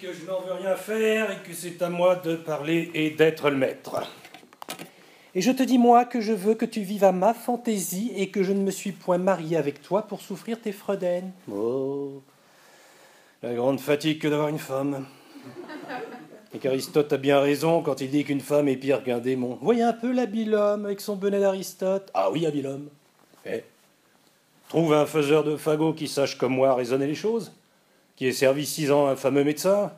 que je n'en veux rien faire et que c'est à moi de parler et d'être le maître. Et je te dis, moi, que je veux que tu vives à ma fantaisie et que je ne me suis point marié avec toi pour souffrir tes fredaines. Oh, la grande fatigue que d'avoir une femme. Et qu'Aristote a bien raison quand il dit qu'une femme est pire qu'un démon. Voyez un peu l'habile homme avec son bonnet d'Aristote. Ah oui, habile homme. Eh, trouve un faiseur de fagots qui sache comme moi raisonner les choses, qui ait servi six ans à un fameux médecin,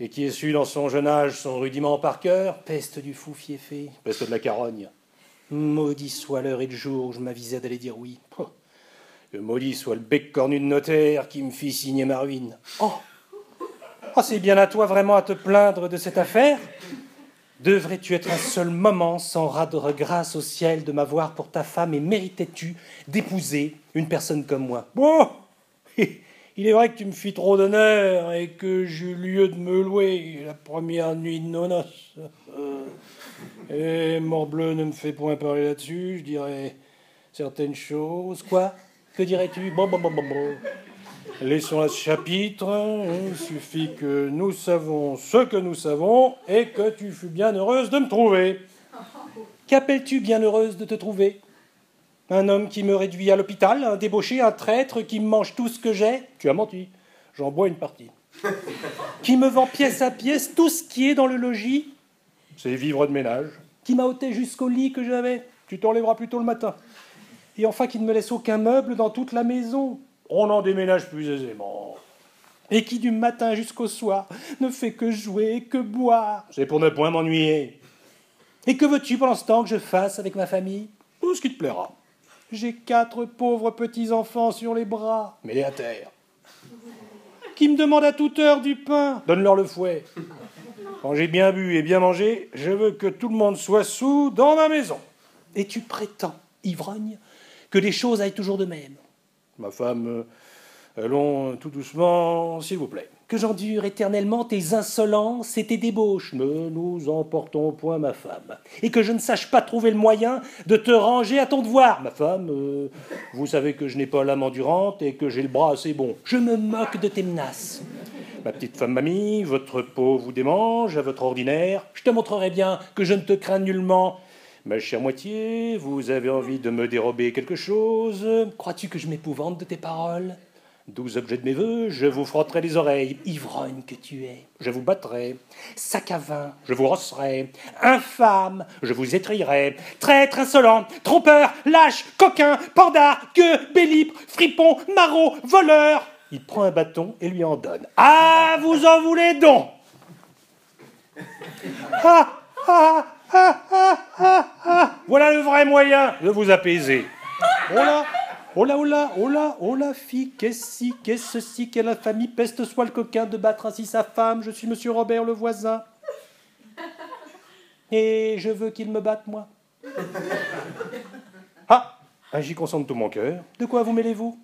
et qui ait su dans son jeune âge son rudiment par cœur. Peste du fou fiefé. Peste de la carogne. Maudit soit l'heure et le jour où je m'avisais d'aller dire oui. Oh, que maudit soit le bec cornu de notaire qui me fit signer ma ruine. Oh Oh, c'est bien à toi vraiment à te plaindre de cette affaire Devrais-tu être un seul moment sans rendre grâce au ciel de m'avoir pour ta femme et méritais-tu d'épouser une personne comme moi? Bon Il est vrai que tu me fis trop d'honneur et que j'eus lieu de me louer la première nuit de nos noces. Et morbleu ne me fait point parler là-dessus, je dirais certaines choses. Quoi? Que dirais-tu? Bon, bon, bon, bon, bon. Laissons à ce chapitre. Il suffit que nous savons ce que nous savons et que tu fus bien heureuse de me trouver. Qu'appelles-tu bien heureuse de te trouver? Un homme qui me réduit à l'hôpital, un débauché, un traître qui me mange tout ce que j'ai Tu as menti. J'en bois une partie. qui me vend pièce à pièce tout ce qui est dans le logis C'est vivre de ménage. Qui m'a ôté jusqu'au lit que j'avais Tu t'enlèveras plutôt le matin. Et enfin qui ne me laisse aucun meuble dans toute la maison on en déménage plus aisément. Et qui du matin jusqu'au soir ne fait que jouer, que boire. C'est pour ne point m'ennuyer. Et que veux-tu pendant ce temps que je fasse avec ma famille? Tout ce qui te plaira. J'ai quatre pauvres petits-enfants sur les bras. Mets-les à terre. Qui me demandent à toute heure du pain. Donne-leur le fouet. Quand j'ai bien bu et bien mangé, je veux que tout le monde soit sous dans ma maison. Et tu prétends, ivrogne, que les choses aillent toujours de même Ma femme, euh, allons tout doucement, s'il vous plaît. Que j'endure éternellement tes insolences et tes débauches. Ne nous emportons point, ma femme. Et que je ne sache pas trouver le moyen de te ranger à ton devoir. Ma femme, euh, vous savez que je n'ai pas l'âme endurante et que j'ai le bras assez bon. Je me moque de tes menaces. Ma petite femme mamie, votre peau vous démange à votre ordinaire. Je te montrerai bien que je ne te crains nullement Ma chère moitié, vous avez envie de me dérober quelque chose? Crois-tu que je m'épouvante de tes paroles? Douze objets de mes voeux, je vous frotterai les oreilles. Ivrogne que tu es. Je vous battrai. Sac à vin. Je vous rosserai. Infâme. Je vous étrillerai. Traître insolent. Trompeur. Lâche. Coquin. Pandard. Gueux. Bélipre. Fripon. Maraud. Voleur. Il prend un bâton et lui en donne. Ah, vous en voulez donc Ah, ah, ah, ah, ah, ah. Voilà le vrai moyen de vous apaiser. Oh là, oh là, oh là, oh là, oh là, fille, qu'est-ce qu'est-ce ceci, quelle infamie, peste soit le coquin de battre ainsi sa femme, je suis monsieur Robert le voisin. Et je veux qu'il me batte, moi. Ah, j'y consens de tout mon cœur. De quoi vous mêlez-vous?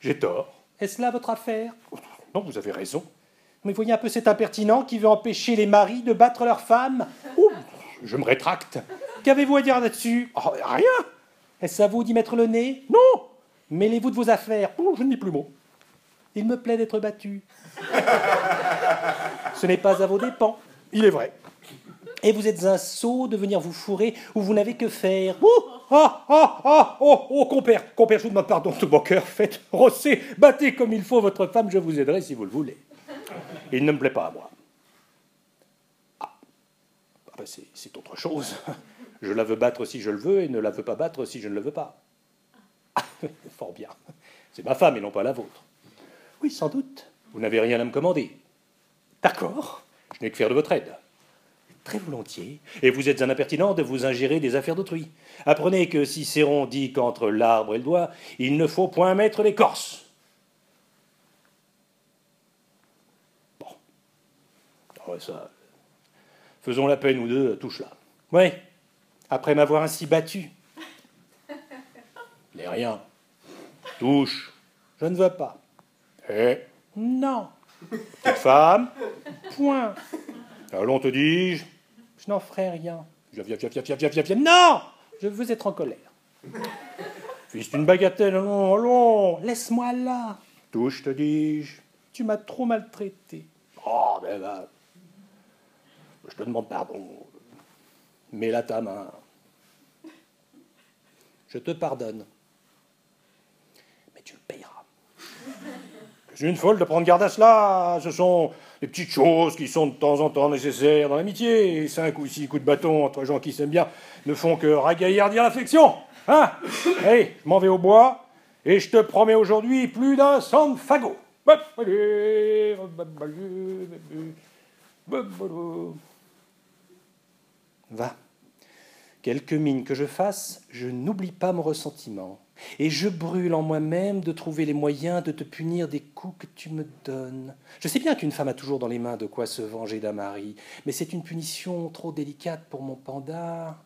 J'ai tort. Est-ce là votre affaire? Non, vous avez raison. Mais voyez un peu cet impertinent qui veut empêcher les maris de battre leurs femmes. Ouh, je me rétracte. Qu'avez-vous à dire là-dessus? Oh, Rien. Est-ce à vous d'y mettre le nez? Non. Mêlez-vous de vos affaires. Oh, je n'ai plus mot. Il me plaît d'être battu. Ce n'est pas à vos dépens. Il est vrai. Et vous êtes un sot de venir vous fourrer où vous n'avez que faire. Oh, ah, ah, ah, oh, oh, compère, compère, je vous demande pardon de mon cœur. Faites rosser, battez comme il faut votre femme, je vous aiderai si vous le voulez. Il ne me plaît pas à moi. Ah, ah ben c'est autre chose. Je la veux battre si je le veux et ne la veux pas battre si je ne le veux pas. Ah, fort bien. C'est ma femme et non pas la vôtre. Oui, sans doute. Vous n'avez rien à me commander. D'accord. Je n'ai que faire de votre aide. Très volontiers. Et vous êtes un impertinent de vous ingérer des affaires d'autrui. Apprenez que Cicéron dit qu'entre l'arbre et le doigt, il ne faut point mettre l'écorce. Bon. Oh, ça. Faisons la peine, ou deux, touche là. Oui. Après m'avoir ainsi battu. N'est rien. Touche. Je ne veux pas. Eh Non. Petite femme Point. Allons, te dis-je. Je n'en ferai rien. Viens, viens, viens, viens, viens, viens, viens, viens. Non Je veux être en colère. Fils d'une bagatelle, allons, allons. Laisse-moi là. Touche, te dis-je. Tu m'as trop maltraité. Oh, ben là, je te demande pardon. Mets là ta main. Je te pardonne. Mais tu le payeras. Je une folle de prendre garde à cela. Ce sont des petites choses qui sont de temps en temps nécessaires dans l'amitié. Cinq ou six coups de bâton entre gens qui s'aiment bien ne font que ragaillardir l'affection. Hein? Allez, je m'en vais au bois et je te promets aujourd'hui plus d'un sang de fagot. Va. Quelque mine que je fasse, je n'oublie pas mon ressentiment. Et je brûle en moi-même de trouver les moyens de te punir des coups que tu me donnes. Je sais bien qu'une femme a toujours dans les mains de quoi se venger d'un mari, mais c'est une punition trop délicate pour mon panda.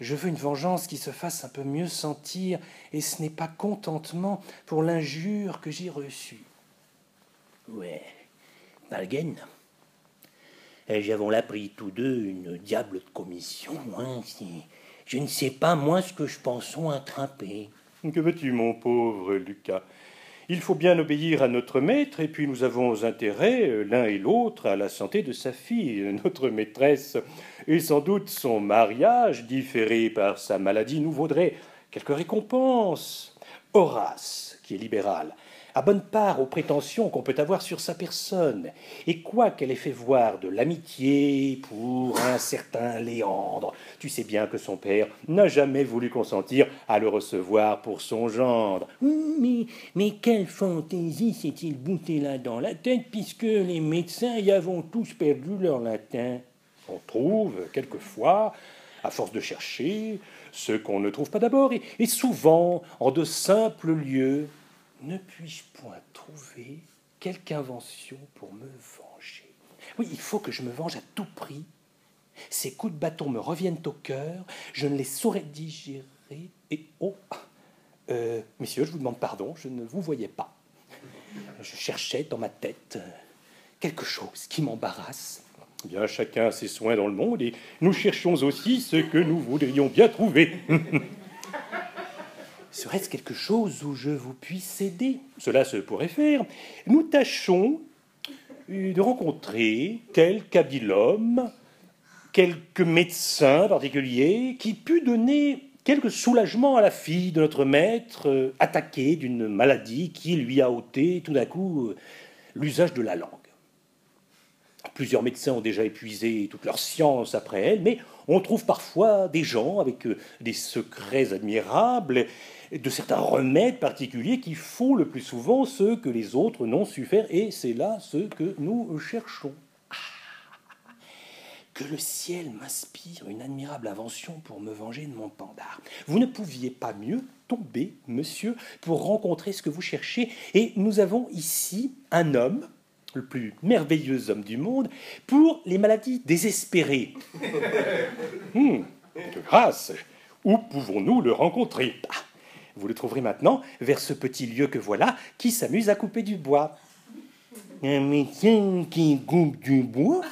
Je veux une vengeance qui se fasse un peu mieux sentir, et ce n'est pas contentement pour l'injure que j'ai reçue. Ouais, Malgaine. Et j'avons là pris tous deux une diable de commission. Hein, je ne sais pas, moi, ce que je pense attraper. Que veux-tu, mon pauvre Lucas? Il faut bien obéir à notre maître, et puis nous avons intérêt, euh, l'un et l'autre, à la santé de sa fille, notre maîtresse. Et sans doute son mariage, différé par sa maladie, nous vaudrait quelques récompenses. Horace, qui est libéral, a bonne part aux prétentions qu'on peut avoir sur sa personne, et quoi qu'elle ait fait voir de l'amitié pour un certain Léandre, tu sais bien que son père n'a jamais voulu consentir à le recevoir pour son gendre. Mais, mais quelle fantaisie s'est-il bouté là dans la tête, puisque les médecins y avons tous perdu leur latin. On trouve, quelquefois, à force de chercher, ce qu'on ne trouve pas d'abord, et souvent en de simples lieux, ne puis-je point trouver quelque invention pour me venger? Oui, il faut que je me venge à tout prix. Ces coups de bâton me reviennent au cœur, je ne les saurais digérer, et oh euh, Messieurs, je vous demande pardon, je ne vous voyais pas. Je cherchais dans ma tête quelque chose qui m'embarrasse. Bien, chacun a ses soins dans le monde, et nous cherchons aussi ce que nous voudrions bien trouver. Serait-ce quelque chose où je vous puisse aider? Cela se pourrait faire. Nous tâchons de rencontrer habile homme, quelques médecins particuliers, qui pût donner quelque soulagement à la fille de notre maître, euh, attaquée d'une maladie qui lui a ôté tout d'un coup euh, l'usage de la langue. Plusieurs médecins ont déjà épuisé toute leur science après elle, mais on trouve parfois des gens avec euh, des secrets admirables de certains remèdes particuliers qui font le plus souvent ce que les autres n'ont su faire, et c'est là ce que nous cherchons. Ah, que le ciel m'inspire une admirable invention pour me venger de mon pandard. Vous ne pouviez pas mieux tomber, monsieur, pour rencontrer ce que vous cherchez, et nous avons ici un homme, le plus merveilleux homme du monde, pour les maladies désespérées. De grâce, où pouvons-nous le rencontrer? Ah, vous le trouverez maintenant vers ce petit lieu que voilà qui s'amuse à couper du bois. Un médecin qui coupe du bois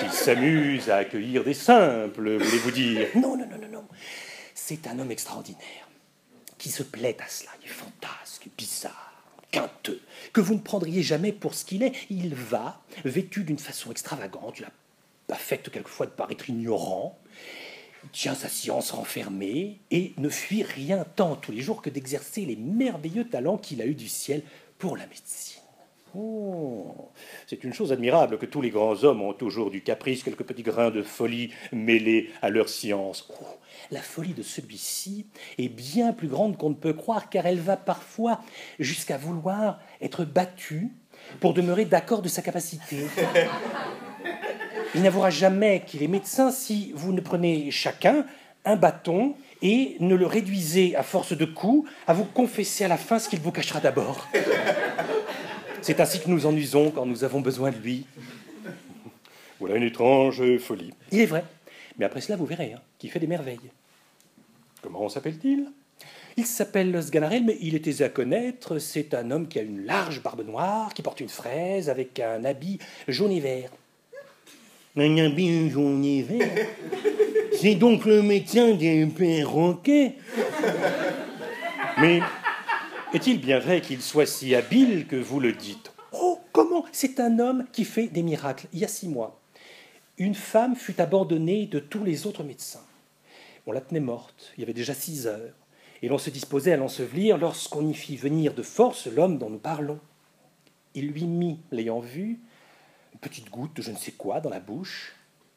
Qui s'amuse à accueillir des simples, voulez-vous dire? Non, non, non, non, non. C'est un homme extraordinaire qui se plaît à cela. Il est fantasque, bizarre, quinteux, que vous ne prendriez jamais pour ce qu'il est. Il va, vêtu d'une façon extravagante, il affecte quelquefois de paraître ignorant, tient sa science renfermée et ne fuit rien tant tous les jours que d'exercer les merveilleux talents qu'il a eus du ciel pour la médecine. Oh, c'est une chose admirable que tous les grands hommes ont toujours du caprice, quelques petits grains de folie mêlés à leur science. Oh, la folie de celui-ci est bien plus grande qu'on ne peut croire, car elle va parfois jusqu'à vouloir être battue pour demeurer d'accord de sa capacité. Il n'avouera jamais qu'il est médecin si vous ne prenez chacun un bâton et ne le réduisez à force de coups à vous confesser à la fin ce qu'il vous cachera d'abord. C'est ainsi que nous en usons quand nous avons besoin de lui. Voilà une étrange folie. Il est vrai. Mais après cela, vous verrez, hein, qu'il fait des merveilles. Comment s'appelle-t-il? Il s'appelle Sganarelle, mais il est aisé à connaître. C'est un homme qui a une large barbe noire, qui porte une fraise avec un habit jaune et vert. C'est donc le médecin des perroquets Mais est-il bien vrai qu'il soit si habile que vous le dites? Comment? C'est un homme qui fait des miracles. Il y a six mois, une femme fut abandonnée de tous les autres médecins. On la tenait morte, il y avait déjà six heures, et l'on se disposait à l'ensevelir lorsqu'on y fit venir de force l'homme dont nous parlons. Il lui mit, l'ayant vue, une petite goutte de je ne sais quoi dans la bouche,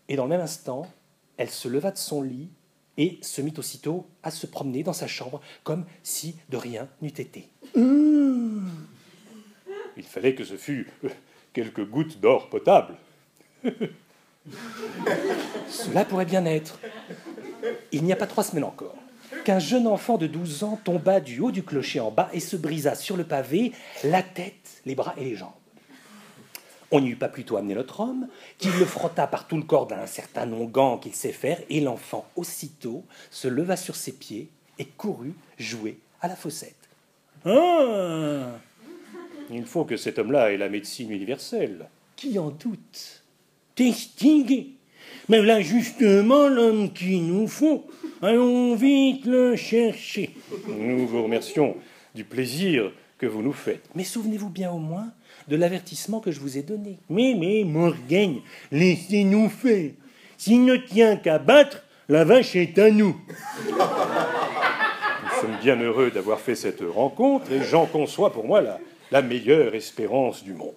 et dans le même instant, elle se leva de son lit et se mit aussitôt à se promener dans sa chambre comme si de rien n'eût été. Il fallait que ce fût euh, quelques gouttes d'or potable. Cela pourrait bien être. Il n'y a pas trois semaines encore qu'un jeune enfant de 12 ans tomba du haut du clocher en bas et se brisa sur le pavé la tête, les bras et les jambes. On n'y eut pas plutôt amené notre homme, qui le frotta par tout le corps d'un certain onguent qu'il sait faire, et l'enfant aussitôt se leva sur ses pieds et courut jouer à la fossette. Ah Il faut que cet homme-là ait la médecine universelle. Qui en doute Distingué Mais là, justement, l'homme qu'il nous faut. Allons vite le chercher. Nous vous remercions du plaisir que vous nous faites. Mais souvenez-vous bien au moins de l'avertissement que je vous ai donné. Mais, mais, Morgane, laissez-nous faire. S'il ne tient qu'à battre, la vache est à nous. Nous sommes bien heureux d'avoir fait cette rencontre et j'en conçois pour moi la, la meilleure espérance du monde.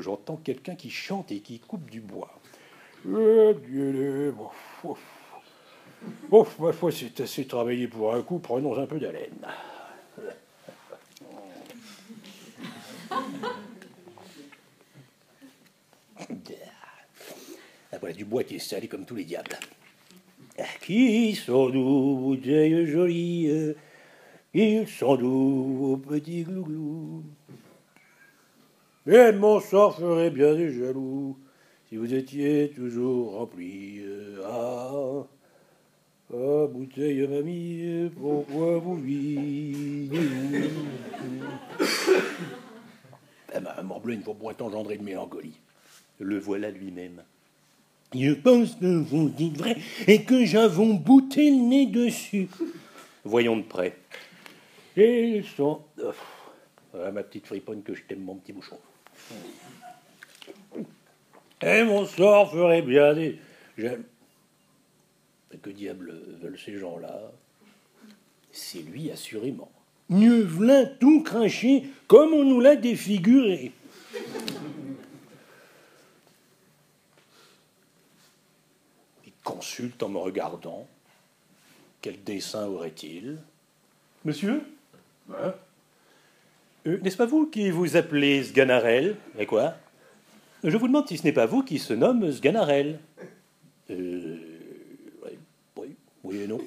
J'entends quelqu'un qui chante et qui coupe du bois. Bon, ma foi, c'est assez travaillé pour un coup, prenons un peu d'haleine. Ah, voilà du bois qui est salé comme tous les diables. Qui sont nous, bouteilles jolies Ils sont nous, vos petits glouglous Et mon sort ferait bien des jaloux si vous étiez toujours remplis. Ah ah, bouteille, mamie, pourquoi vous vivez Eh ben, morbleu, il ne faut point engendrer de mélancolie. Le voilà lui-même. Je pense que vous dites vrai et que j'avons bouté le nez dessus. Voyons de près. Et sont. Ah, ma petite friponne que je t'aime, mon petit bouchon. Et mon sort ferait bien des. Que diable veulent ces gens-là? C'est lui, assurément. Mieux v'là tout craché comme on nous l'a défiguré. Il consulte en me regardant. Quel dessin aurait-il? Monsieur? Hein? Euh, N'est-ce pas vous qui vous appelez Sganarelle? Et quoi? Je vous demande si ce n'est pas vous qui se nomme Sganarelle. Euh, oui et non.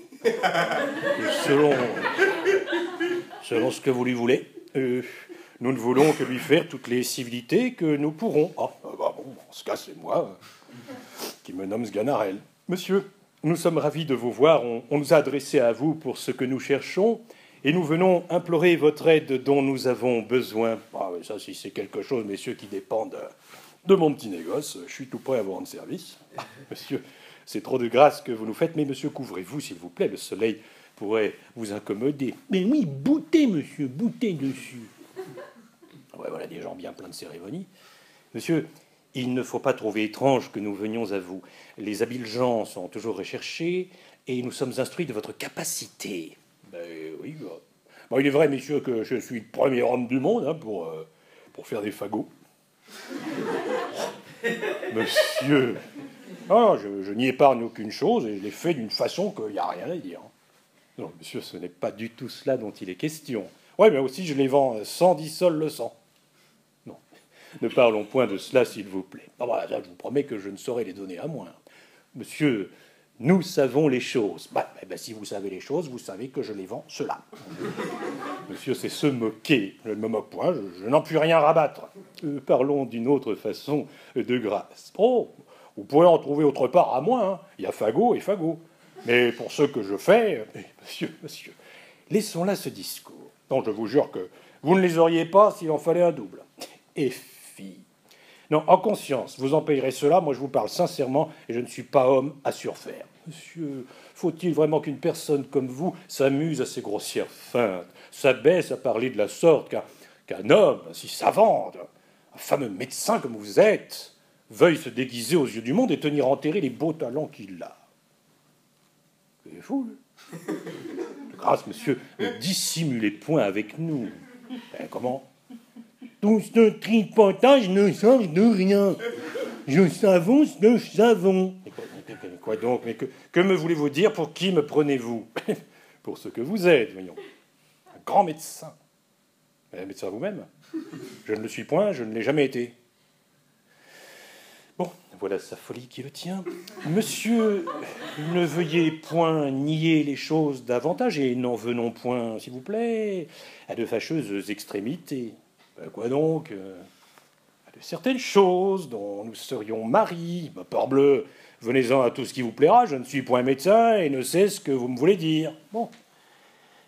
selon, selon ce que vous lui voulez. Euh, nous ne voulons que lui faire toutes les civilités que nous pourrons. Ah, bah bon, en ce cas, c'est moi qui me nomme Sganarelle. Monsieur, nous sommes ravis de vous voir. On, nous a adressé à vous pour ce que nous cherchons et nous venons implorer votre aide dont nous avons besoin. Ah, ça, si c'est quelque chose, messieurs, qui dépend de, de mon petit négoce, je suis tout prêt à vous rendre service. Ah, monsieur, c'est trop de grâce que vous nous faites, mais monsieur, couvrez-vous, s'il vous plaît, le soleil pourrait vous incommoder. Mais oui, boutez, monsieur, boutez dessus. Ouais, voilà des gens bien pleins de cérémonies. Monsieur, il ne faut pas trouver étrange que nous venions à vous. Les habiles gens sont toujours recherchés et nous sommes instruits de votre capacité. Ben oui, bah. Bon, il est vrai, messieurs, que je suis le premier homme du monde hein, pour, euh, pour faire des fagots. Monsieur, ah, je, n'y épargne aucune chose et je l'ai fait d'une façon qu'il n'y a rien à dire. Non, monsieur, ce n'est pas du tout cela dont il est question. Oui, mais aussi je les vends sans dissol le sang. Non, ne parlons point de cela, s'il vous plaît. Ah, voilà, je vous promets que je ne saurais les donner à moins. Monsieur, nous savons les choses. Bah, eh ben, si vous savez les choses, vous savez que je les vends cela. Monsieur, c'est se moquer. Je ne me moque point, je, n'en puis rien rabattre. Euh, parlons d'une autre façon de grâce. Oh, vous pourrez en trouver autre part à moins. Hein. Il y a Fagot et Fagot. Mais pour ce que je fais, eh, monsieur, monsieur, laissons là ce discours. Non, je vous jure que vous ne les auriez pas s'il en fallait un double. Et fille. Non, en conscience, vous en payerez cela. Moi, je vous parle sincèrement et je ne suis pas homme à surfaire. Monsieur, faut-il vraiment qu'une personne comme vous s'amuse à ces grossières feintes, s'abaisse à parler de la sorte qu'un homme si savant, un fameux médecin comme vous êtes, veuille se déguiser aux yeux du monde et tenir enterré les beaux talents qu'il a C'est fou. De grâce, monsieur, ne dissimulez point avec nous. Ben, comment? Tout ce tripotage ne sert de rien. Je savons ce que je savons. Quoi donc? Mais que, que me voulez-vous dire? Pour qui me prenez-vous? Pour ce que vous êtes, voyons. Un grand médecin. Un médecin vous-même? Je ne le suis point, je ne l'ai jamais été. Voilà sa folie qui le tient. Monsieur, ne veuillez point nier les choses davantage et n'en venons point, s'il vous plaît, à de fâcheuses extrémités. Ben, quoi donc euh, À de certaines choses dont nous serions maris. Ben, parbleu, venez-en à tout ce qui vous plaira, je ne suis point médecin et ne sais ce que vous me voulez dire. Bon,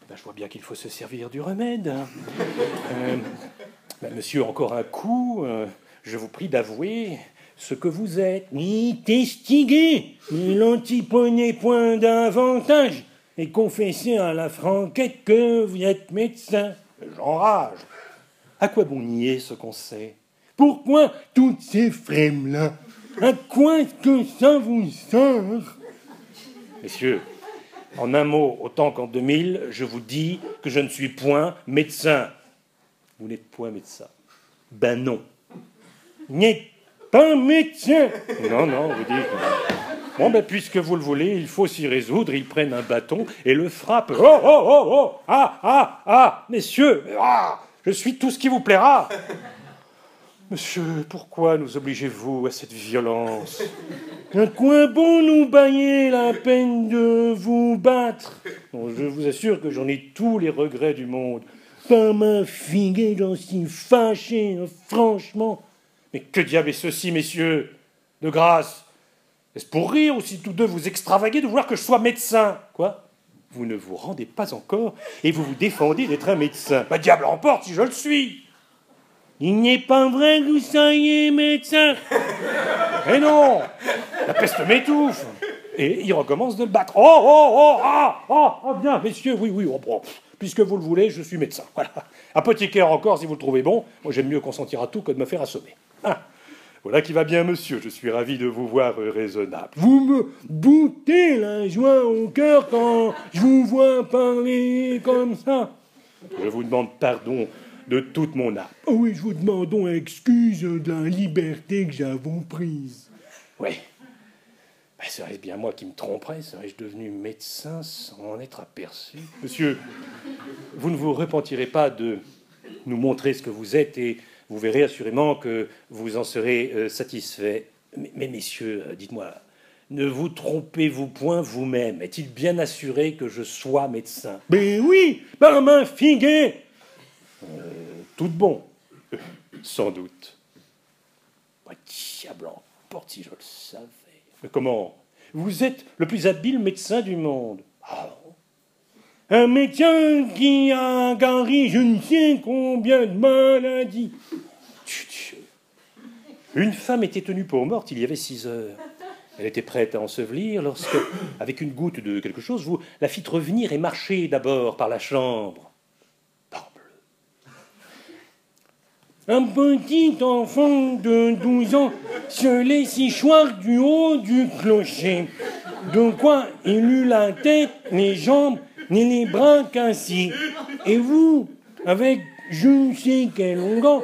ben, je vois bien qu'il faut se servir du remède. Euh, ben, monsieur, encore un coup, euh, je vous prie d'avouer ce que vous êtes. Ni testigué, ni l'antiprenez point d'avantage, et confessez à la franquette que vous êtes médecin. J'enrage. À quoi bon nier ce qu'on sait? Pourquoi toutes ces frêmes-là À quoi est-ce que ça vous sert? Messieurs, en un mot, autant qu'en 2000, je vous dis que je ne suis point médecin. Vous n'êtes point médecin. Ben non. N'êtes pas médecin Non, non, vous dites. Bon, ben, puisque vous le voulez, il faut s'y résoudre. Ils prennent un bâton et le frappent. Oh, oh, oh, oh Ah, ah, ah Messieurs Ah Je suis tout ce qui vous plaira Monsieur, pourquoi nous obligez-vous à cette violence? À quoi bon nous bailler la peine de vous battre Je vous assure que j'en ai tous les regrets du monde. Pas ma figue, j'en suis fâché, franchement. Mais que diable est ceci, messieurs De grâce? Est-ce pour rire ou si tous deux vous extravaguez de vouloir que je sois médecin? Quoi? Vous ne vous rendez pas encore et vous vous défendez d'être un médecin. Bah diable emporte si je le suis Il n'est pas vrai que vous soyez médecin Mais non La peste m'étouffe Et il recommence de le battre. Oh, oh, oh, ah, oh, oh, bien, messieurs, oui, oui, oh, bon, puisque vous le voulez, je suis médecin. Voilà. Apothicaire encore, si vous le trouvez bon. Moi, j'aime mieux consentir à tout que de me faire assommer. Ah, voilà qui va bien, monsieur. Je suis ravi de vous voir raisonnable. Vous me boutez la joie au cœur quand je vous vois parler comme ça. Je vous demande pardon de toute mon âme. Oh oui, je vous demande excuse de la liberté que j'avons prise. Oui. Ben, Serait-ce bien moi qui me tromperais? Serais-je devenu médecin sans en être aperçu? Monsieur, vous ne vous repentirez pas de nous montrer ce que vous êtes et vous verrez assurément que vous en serez euh, satisfait. Mais, mais messieurs, euh, dites-moi, ne vous trompez-vous point vous-même? Est-il bien assuré que je sois médecin? Ben oui, par ma figue Tout bon, Euh, sans doute. Bah, diable emporte si je le savais. Mais comment? Vous êtes le plus habile médecin du monde. Ah, Un médecin qui a guéri je ne sais combien de maladies. Une femme était tenue pour morte il y avait six heures. Elle était prête à ensevelir lorsque, avec une goutte de quelque chose, vous la fîtes revenir et marcher d'abord par la chambre. Un petit enfant de 12 ans se laisse choir du haut du clocher. De quoi il eut la tête, les jambes, les bras cassés. Et vous, avec je ne sais quel longueur,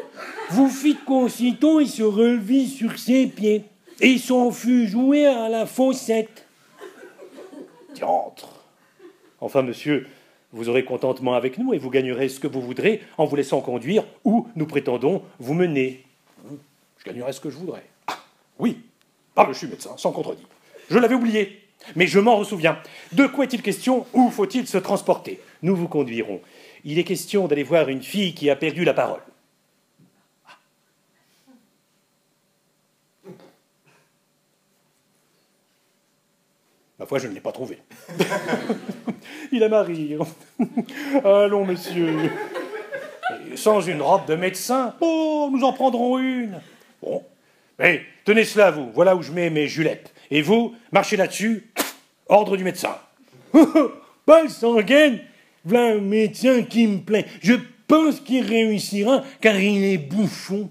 vous fîtes qu'aussitôt il se relevit sur ses pieds et s'en fut jouer à la faussette. Diantre. Enfin, monsieur, vous aurez contentement avec nous et vous gagnerez ce que vous voudrez en vous laissant conduire où nous prétendons vous mener. Je gagnerai ce que je voudrais. Ah, oui, ah, je suis médecin, sans contredit. Je l'avais oublié, mais je m'en ressouviens. De quoi est-il question? Où faut-il se transporter? Nous vous conduirons. Il est question d'aller voir une fille qui a perdu la parole. Ma foi, je ne l'ai pas trouvé. Il aime à. Allons, monsieur. Sans une robe de médecin? Oh, nous en prendrons une. Bon. Mais tenez cela, vous. Voilà où je mets mes julettes. Et vous, marchez là-dessus. Ordre du médecin. Paul Sanguin, voilà un médecin qui me plaît. Je pense qu'il réussira car il est bouffon.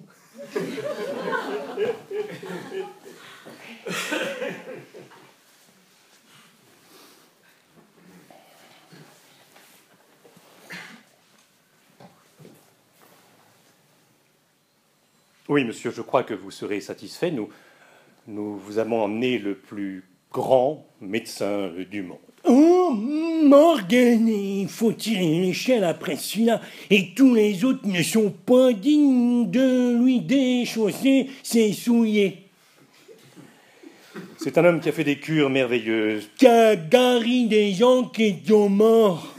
Oui, monsieur, je crois que vous serez satisfait. Nous, nous vous avons emmené le plus grand médecin du monde. Oh, Morgan, il faut tirer l'échelle après celui-là? Et tous les autres ne sont pas dignes de lui déchausser ses souliers. C'est un homme qui a fait des cures merveilleuses. Qui a guéri des gens qui sont morts.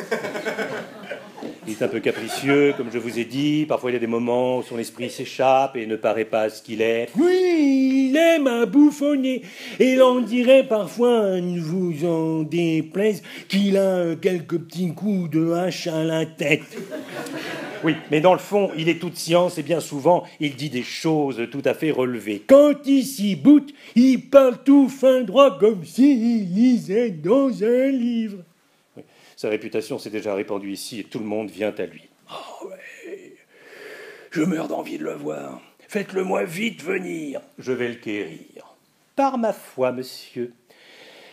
Il est un peu capricieux, comme je vous ai dit. Parfois, il y a des moments où son esprit s'échappe et ne paraît pas ce qu'il est. Oui, il aime à bouffonner. Et l'on dirait parfois, ne vous en déplaise, qu'il a quelques petits coups de hache à la tête. Oui, mais dans le fond, il est toute science et bien souvent, il dit des choses tout à fait relevées. Quand il s'y boute, il parle tout fin droit comme s'il lisait dans un livre. Sa réputation s'est déjà répandue ici et tout le monde vient à lui. Oh ouais, je meurs d'envie de le voir. Faites-le moi vite venir. Je vais le quérir. Par ma foi, monsieur,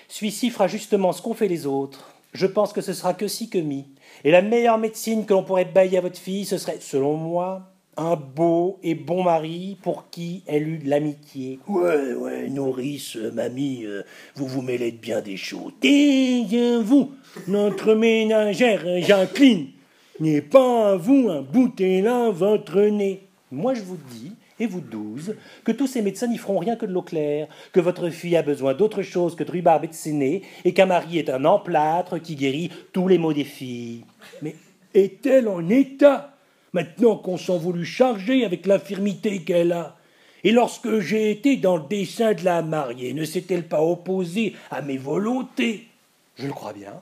celui-ci fera justement ce qu'ont fait les autres. Je pense que ce sera que si que mi. Et la meilleure médecine que l'on pourrait bailler à votre fille, ce serait, selon moi, un beau et bon mari pour qui elle eut l'amitié. Ouais, ouais, nourrice, mamie, euh, vous vous mêlez de bien des choses. Et vous, notre ménagère Jacqueline, n'est pas à vous un bouter là votre nez. Moi je vous dis, et vous douze, que tous ces médecins n'y feront rien que de l'eau claire, que votre fille a besoin d'autre chose que de rhubarbe et de séné, et qu'un mari est un emplâtre qui guérit tous les maux des filles. Mais est-elle en état maintenant qu'on s'en voulut charger avec l'infirmité qu'elle a? Et lorsque j'ai été dans le dessein de la marier, ne s'est-elle pas opposée à mes volontés? Je le crois bien.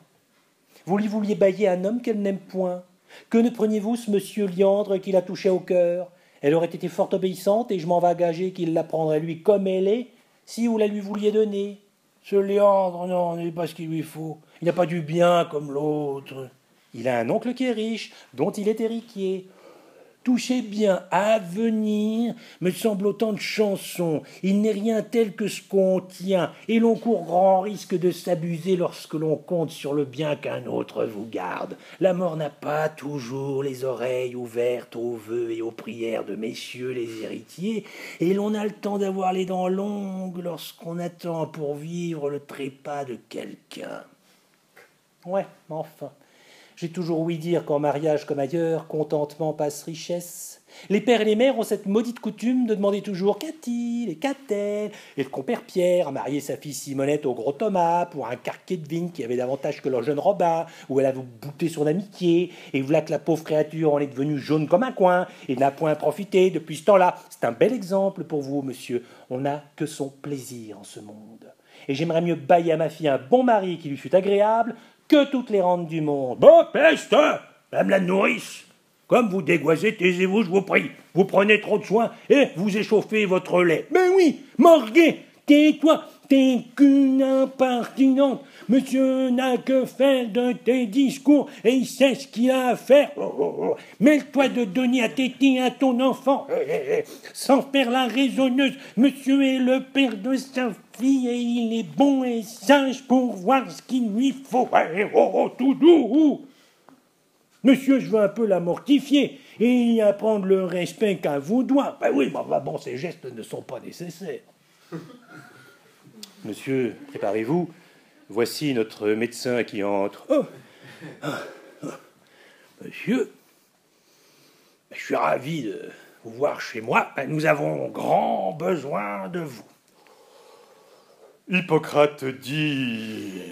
Vous lui vouliez bailler un homme qu'elle n'aime point? Que ne preniez-vous ce monsieur Liandre qui la touchait au cœur? Elle aurait été fort obéissante et je m'en vais gager qu'il la prendrait lui comme elle est, si vous la lui vouliez donner. Ce Liandre, non, n'est pas ce qu'il lui faut. Il n'a pas du bien comme l'autre. Il a un oncle qui est riche, dont il est héritier. Touchez bien à venir, me semble autant de chansons. Il n'est rien tel que ce qu'on tient, et l'on court grand risque de s'abuser lorsque l'on compte sur le bien qu'un autre vous garde. La mort n'a pas toujours les oreilles ouvertes aux vœux et aux prières de messieurs les héritiers, et l'on a le temps d'avoir les dents longues lorsqu'on attend pour vivre le trépas de quelqu'un. Ouais, enfin. J'ai toujours ouï dire qu'en mariage comme ailleurs, contentement passe richesse. Les pères et les mères ont cette maudite coutume de demander toujours qu'a-t-il et qu'a-t-elle Et le compère Pierre a marié sa fille Simonette au gros Thomas pour un carquet de vigne qui avait davantage que leur jeune Robin, où elle avait bouté son amitié, et voilà que la pauvre créature en est devenue jaune comme un coin, et n'a point profité depuis ce temps-là. C'est un bel exemple pour vous, monsieur. On n'a que son plaisir en ce monde. Et j'aimerais mieux bailler à ma fille un bon mari qui lui fût agréable que toutes les rentes du monde. Bon, peste Madame la nourrice Comme vous dégoisez, taisez-vous, je vous prie. Vous prenez trop de soin et vous échauffez votre lait. Ben oui, Morguet, tais-toi, t'es qu'une impertinente. Monsieur n'a que faire de tes discours et il sait ce qu'il a à faire. Mêle-toi de donner à téter à ton enfant. Sans faire la raisonneuse, monsieur est le père de sa fille et il est bon et sage pour voir ce qu'il lui faut. Oh, tout doux. Monsieur, je veux un peu la mortifier et y apprendre le respect qu'à vous doit. Ben oui, mais bon, ces gestes ne sont pas nécessaires. Monsieur, préparez-vous. Voici notre médecin qui entre. Oh. Monsieur, je suis ravi de vous voir chez moi. Nous avons grand besoin de vous. Hippocrate dit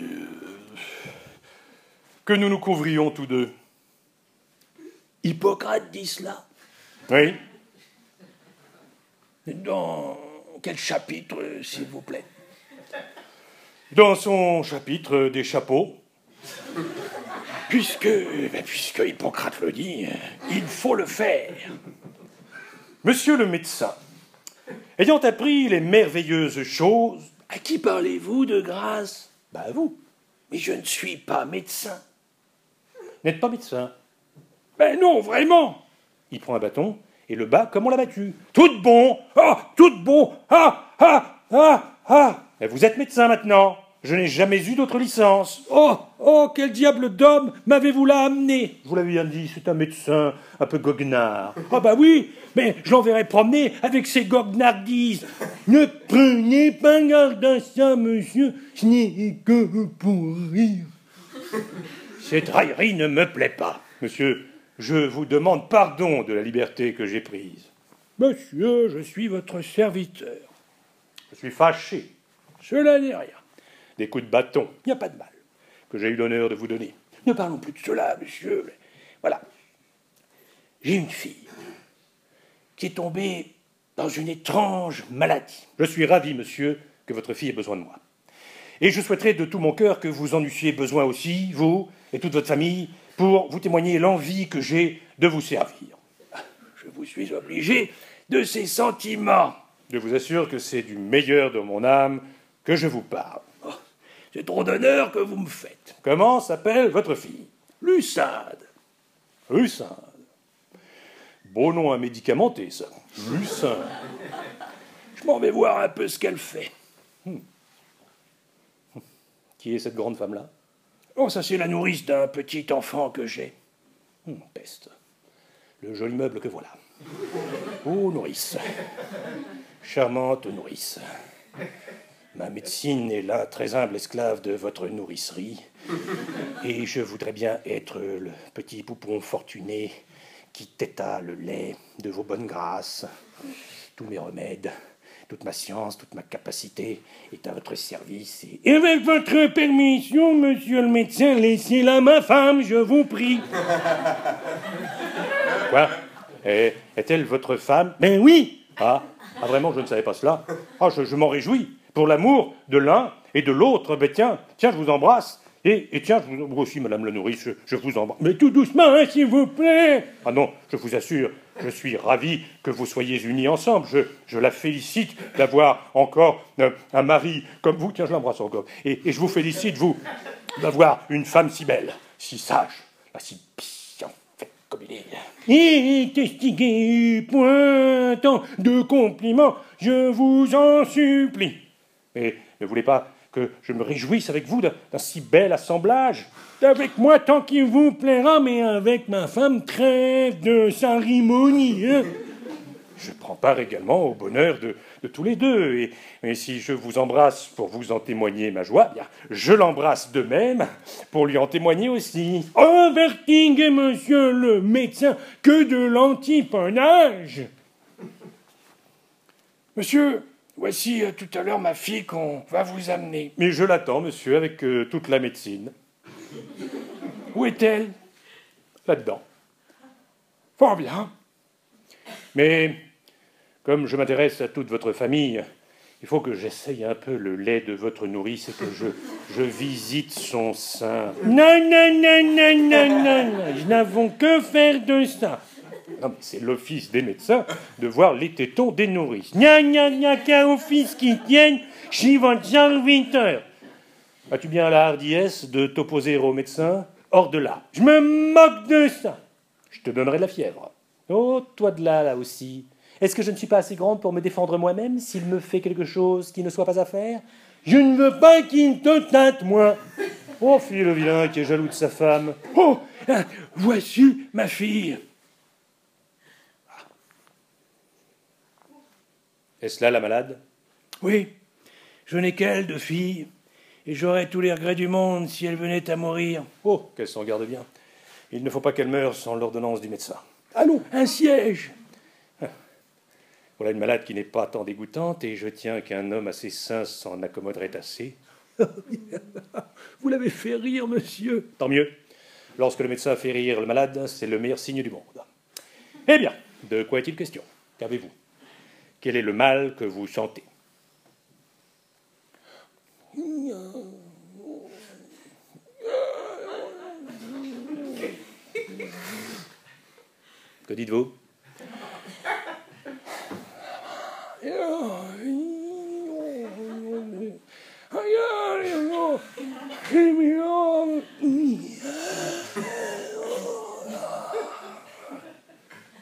que nous nous couvrions tous deux. Hippocrate dit cela? Oui. Dans quel chapitre, s'il vous plaît? Dans son chapitre des chapeaux. Puisque, ben, puisque Hippocrate le dit, il faut le faire. Monsieur le médecin, ayant appris les merveilleuses choses à qui parlez-vous de grâce? Ben vous. Mais je ne suis pas médecin. N'êtes pas médecin Ben non, vraiment Il prend un bâton et le bat comme on l'a battu. Tout bon Ah Tout bon Ah Ah Ah Ah Vous êtes médecin maintenant je n'ai jamais eu d'autre licence. Oh, oh, quel diable d'homme m'avez-vous là amené? Je vous l'avais bien dit, c'est un médecin un peu goguenard. Ah bah oui, mais je l'enverrai promener avec ses goguenardises. ne prenez pas garde à ça, monsieur, ce n'est que pour rire. Cette raillerie ne me plaît pas. Monsieur, je vous demande pardon de la liberté que j'ai prise. Monsieur, je suis votre serviteur. Je suis fâché. Cela n'est rien des coups de bâton, il n'y a pas de mal, que j'ai eu l'honneur de vous donner. Ne parlons plus de cela, monsieur. Voilà. J'ai une fille qui est tombée dans une étrange maladie. Je suis ravi, monsieur, que votre fille ait besoin de moi. Et je souhaiterais de tout mon cœur que vous en eussiez besoin aussi, vous et toute votre famille, pour vous témoigner l'envie que j'ai de vous servir. Je vous suis obligé de ces sentiments. Je vous assure que c'est du meilleur de mon âme que je vous parle. C'est trop d'honneur que vous me faites. Comment s'appelle votre fille? Lussade. Lussade. Beau nom à médicamenter, ça. Lussade. Je m'en vais voir un peu ce qu'elle fait. Hmm. Qui est cette grande femme-là? Oh, ça c'est la nourrice d'un petit enfant que j'ai. Hmm, peste. Le joli meuble que voilà. Oh, nourrice. Charmante nourrice. Ma médecine est là, très humble esclave de votre nourricerie, et je voudrais bien être le petit poupon fortuné qui têta le lait de vos bonnes grâces. Tous mes remèdes, toute ma science, toute ma capacité est à votre service. Et, avec votre permission, monsieur le médecin, laissez-la ma femme, je vous prie. Quoi? Est-elle votre femme? Ben oui ah, ah, vraiment, je ne savais pas cela. Ah, je m'en réjouis pour l'amour de l'un et de l'autre. Ben tiens, tiens, je vous embrasse. Et, et tiens, je vous, aussi, Madame la nourrice, je, vous embrasse. Mais tout doucement, hein, s'il vous plaît. Ah non, je vous assure, je suis ravi que vous soyez unis ensemble. Je, je la félicite d'avoir encore euh, un mari comme vous. Tiens, je l'embrasse encore. Et, et, je vous félicite, vous, d'avoir une femme si belle, si sage, si bien faite comme il est. Et testiguez point tant de compliments, je vous en supplie. Mais ne voulez pas que je me réjouisse avec vous d'un si bel assemblage? Avec moi tant qu'il vous plaira, mais avec ma femme, trêve de cérémonie. Hein? Je prends part également au bonheur de, tous les deux. Et, si je vous embrasse pour vous en témoigner ma joie, bien, je l'embrasse de même pour lui en témoigner aussi. Vertigue, monsieur le médecin, que de l'antiponnage Monsieur, Voici euh, tout à l'heure ma fille qu'on va vous amener. Mais je l'attends, monsieur, avec euh, toute la médecine. Où est-elle? Là-dedans. Fort bien. Mais comme je m'intéresse à toute votre famille, il faut que j'essaye un peu le lait de votre nourrice et que je, je visite son sein. Non, non, non, non, non, non, non. Je n'avons que faire de ça c'est l'office des médecins de voir les tétons des nourrices. Gna gna gna qu'un office qui tienne votre serviteur. As-tu bien la hardiesse de t'opposer au médecin Hors de là. Je me moque de ça. Je te donnerai la fièvre. Oh, toi de là, là aussi. Est-ce que je ne suis pas assez grande pour me défendre moi-même s'il me fait quelque chose qui ne soit pas à faire? Je ne veux pas qu'il te tâte, moi. Oh, fille le vilain qui est jaloux de sa femme. Oh, hein, voici ma fille? Est-ce là la malade Oui, je n'ai qu'elle de fille, et j'aurais tous les regrets du monde si elle venait à mourir. Oh, qu'elle s'en garde bien. Il ne faut pas qu'elle meure sans l'ordonnance du médecin. Allons, un siège Voilà une malade qui n'est pas tant dégoûtante, et je tiens qu'un homme assez sain s'en accommoderait assez. Vous l'avez fait rire, monsieur. Tant mieux. Lorsque le médecin fait rire le malade, c'est le meilleur signe du monde. Eh bien, de quoi est-il question? Qu'avez-vous? Quel est le mal que vous sentez? Que dites-vous?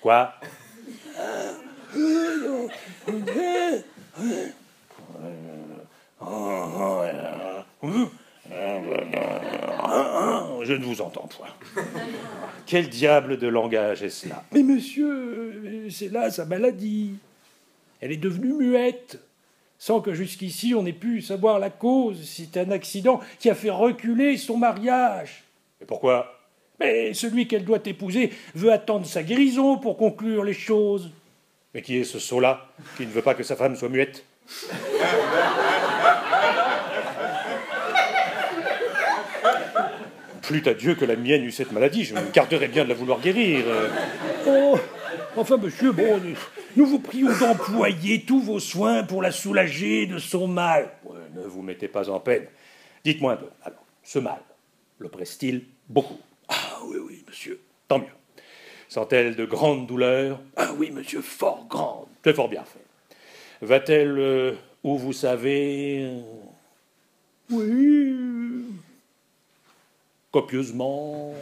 Quoi? Quel diable de langage est cela? Mais monsieur, c'est là sa maladie. Elle est devenue muette, sans que jusqu'ici on ait pu savoir la cause. C'est un accident qui a fait reculer son mariage. Et pourquoi? Mais celui qu'elle doit épouser veut attendre sa guérison pour conclure les choses. Mais qui est ce sot-là qui ne veut pas que sa femme soit muette? Plût à Dieu que la mienne eût cette maladie, je me garderais bien de la vouloir guérir. Oh, enfin, monsieur, bon, nous vous prions d'employer tous vos soins pour la soulager de son mal. ne vous mettez pas en peine. Dites-moi un peu, alors, ce mal, l'oppresse-t-il beaucoup Ah oui, oui, monsieur. Tant mieux. Sent-elle de grandes douleurs? Ah oui, monsieur, fort grandes. C'est fort bien fait. Va-t-elle euh, où vous savez? Oui. Copieusement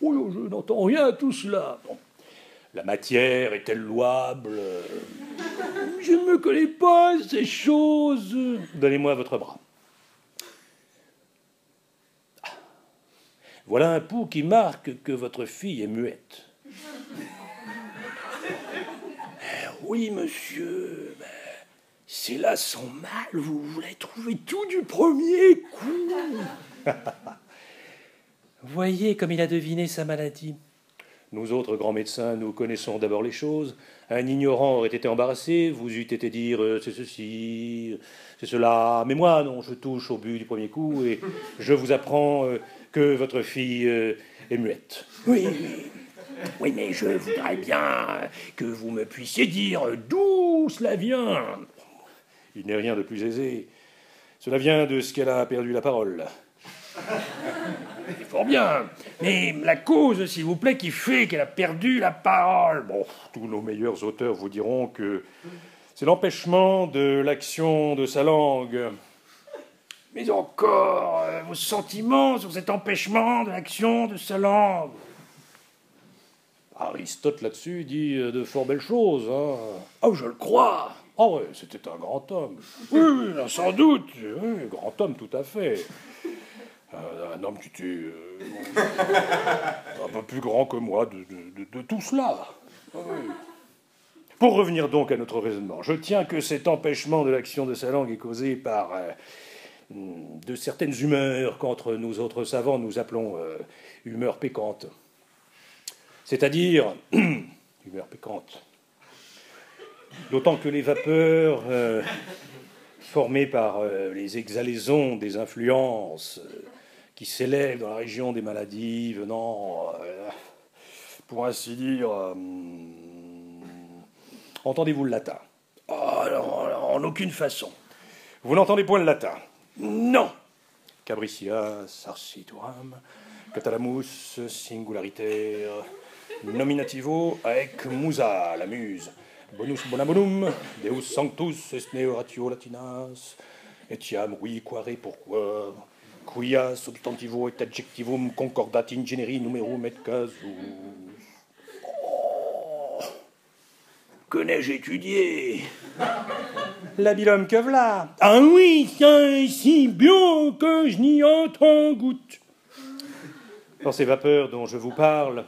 Oui, je n'entends rien à tout cela. La matière est-elle louable? Je ne me connais pas ces choses. Donnez-moi votre bras. Ah. Voilà un pouls qui marque que votre fille est muette. Oui, monsieur, ben, c'est là son mal, vous, l'avez trouvé tout du premier coup. Voyez comme il a deviné sa maladie. Nous autres grands médecins, nous connaissons d'abord les choses. Un ignorant aurait été embarrassé, vous eûtes été dire euh, c'est ceci, c'est cela. Mais moi, non, je touche au but du premier coup et je vous apprends euh, que votre fille euh, est muette. Oui, oui. Oui, mais je voudrais bien que vous me puissiez dire d'où cela vient. Il n'est rien de plus aisé. Cela vient de ce qu'elle a perdu la parole. C'est fort bien. Mais la cause, s'il vous plaît, qui fait qu'elle a perdu la parole. Bon, tous nos meilleurs auteurs vous diront que c'est l'empêchement de l'action de sa langue. Mais encore, euh, vos sentiments sur cet empêchement de l'action de sa langue. Aristote là-dessus dit euh, de fort belles choses. Hein. Oh, je le crois. Ah ouais, c'était un grand homme. Oui, oui, sans doute. Oui, grand homme tout à fait. Euh, un homme qui était euh, un peu plus grand que moi de, tout cela. Ah Pour revenir donc à notre raisonnement, je tiens que cet empêchement de l'action de sa langue est causé par de certaines humeurs qu'entre nous autres savants nous appelons humeurs pécantes c'est-à-dire humeur piquante. D'autant que les vapeurs euh, formées par euh, les exhalaisons des influences euh, qui s'élèvent dans la région des maladies venant, pour ainsi dire, entendez-vous le latin? Oh, En aucune façon. Vous n'entendez point le latin? Non. Cabricia, sarcituram, catalamus, singularitaire nominativo avec musa, la muse. Bonus bonabonum, Deus sanctus est ratio latinas, etiam oui quare pourquoi, quia substantivo et adjectivum concordat in generi numerum et casus. Oh, que n'ai-je étudié? L'habilhomme que v'là Ah oui, c'est si bien que je n'y entends goutte. Dans ces vapeurs dont je vous parle,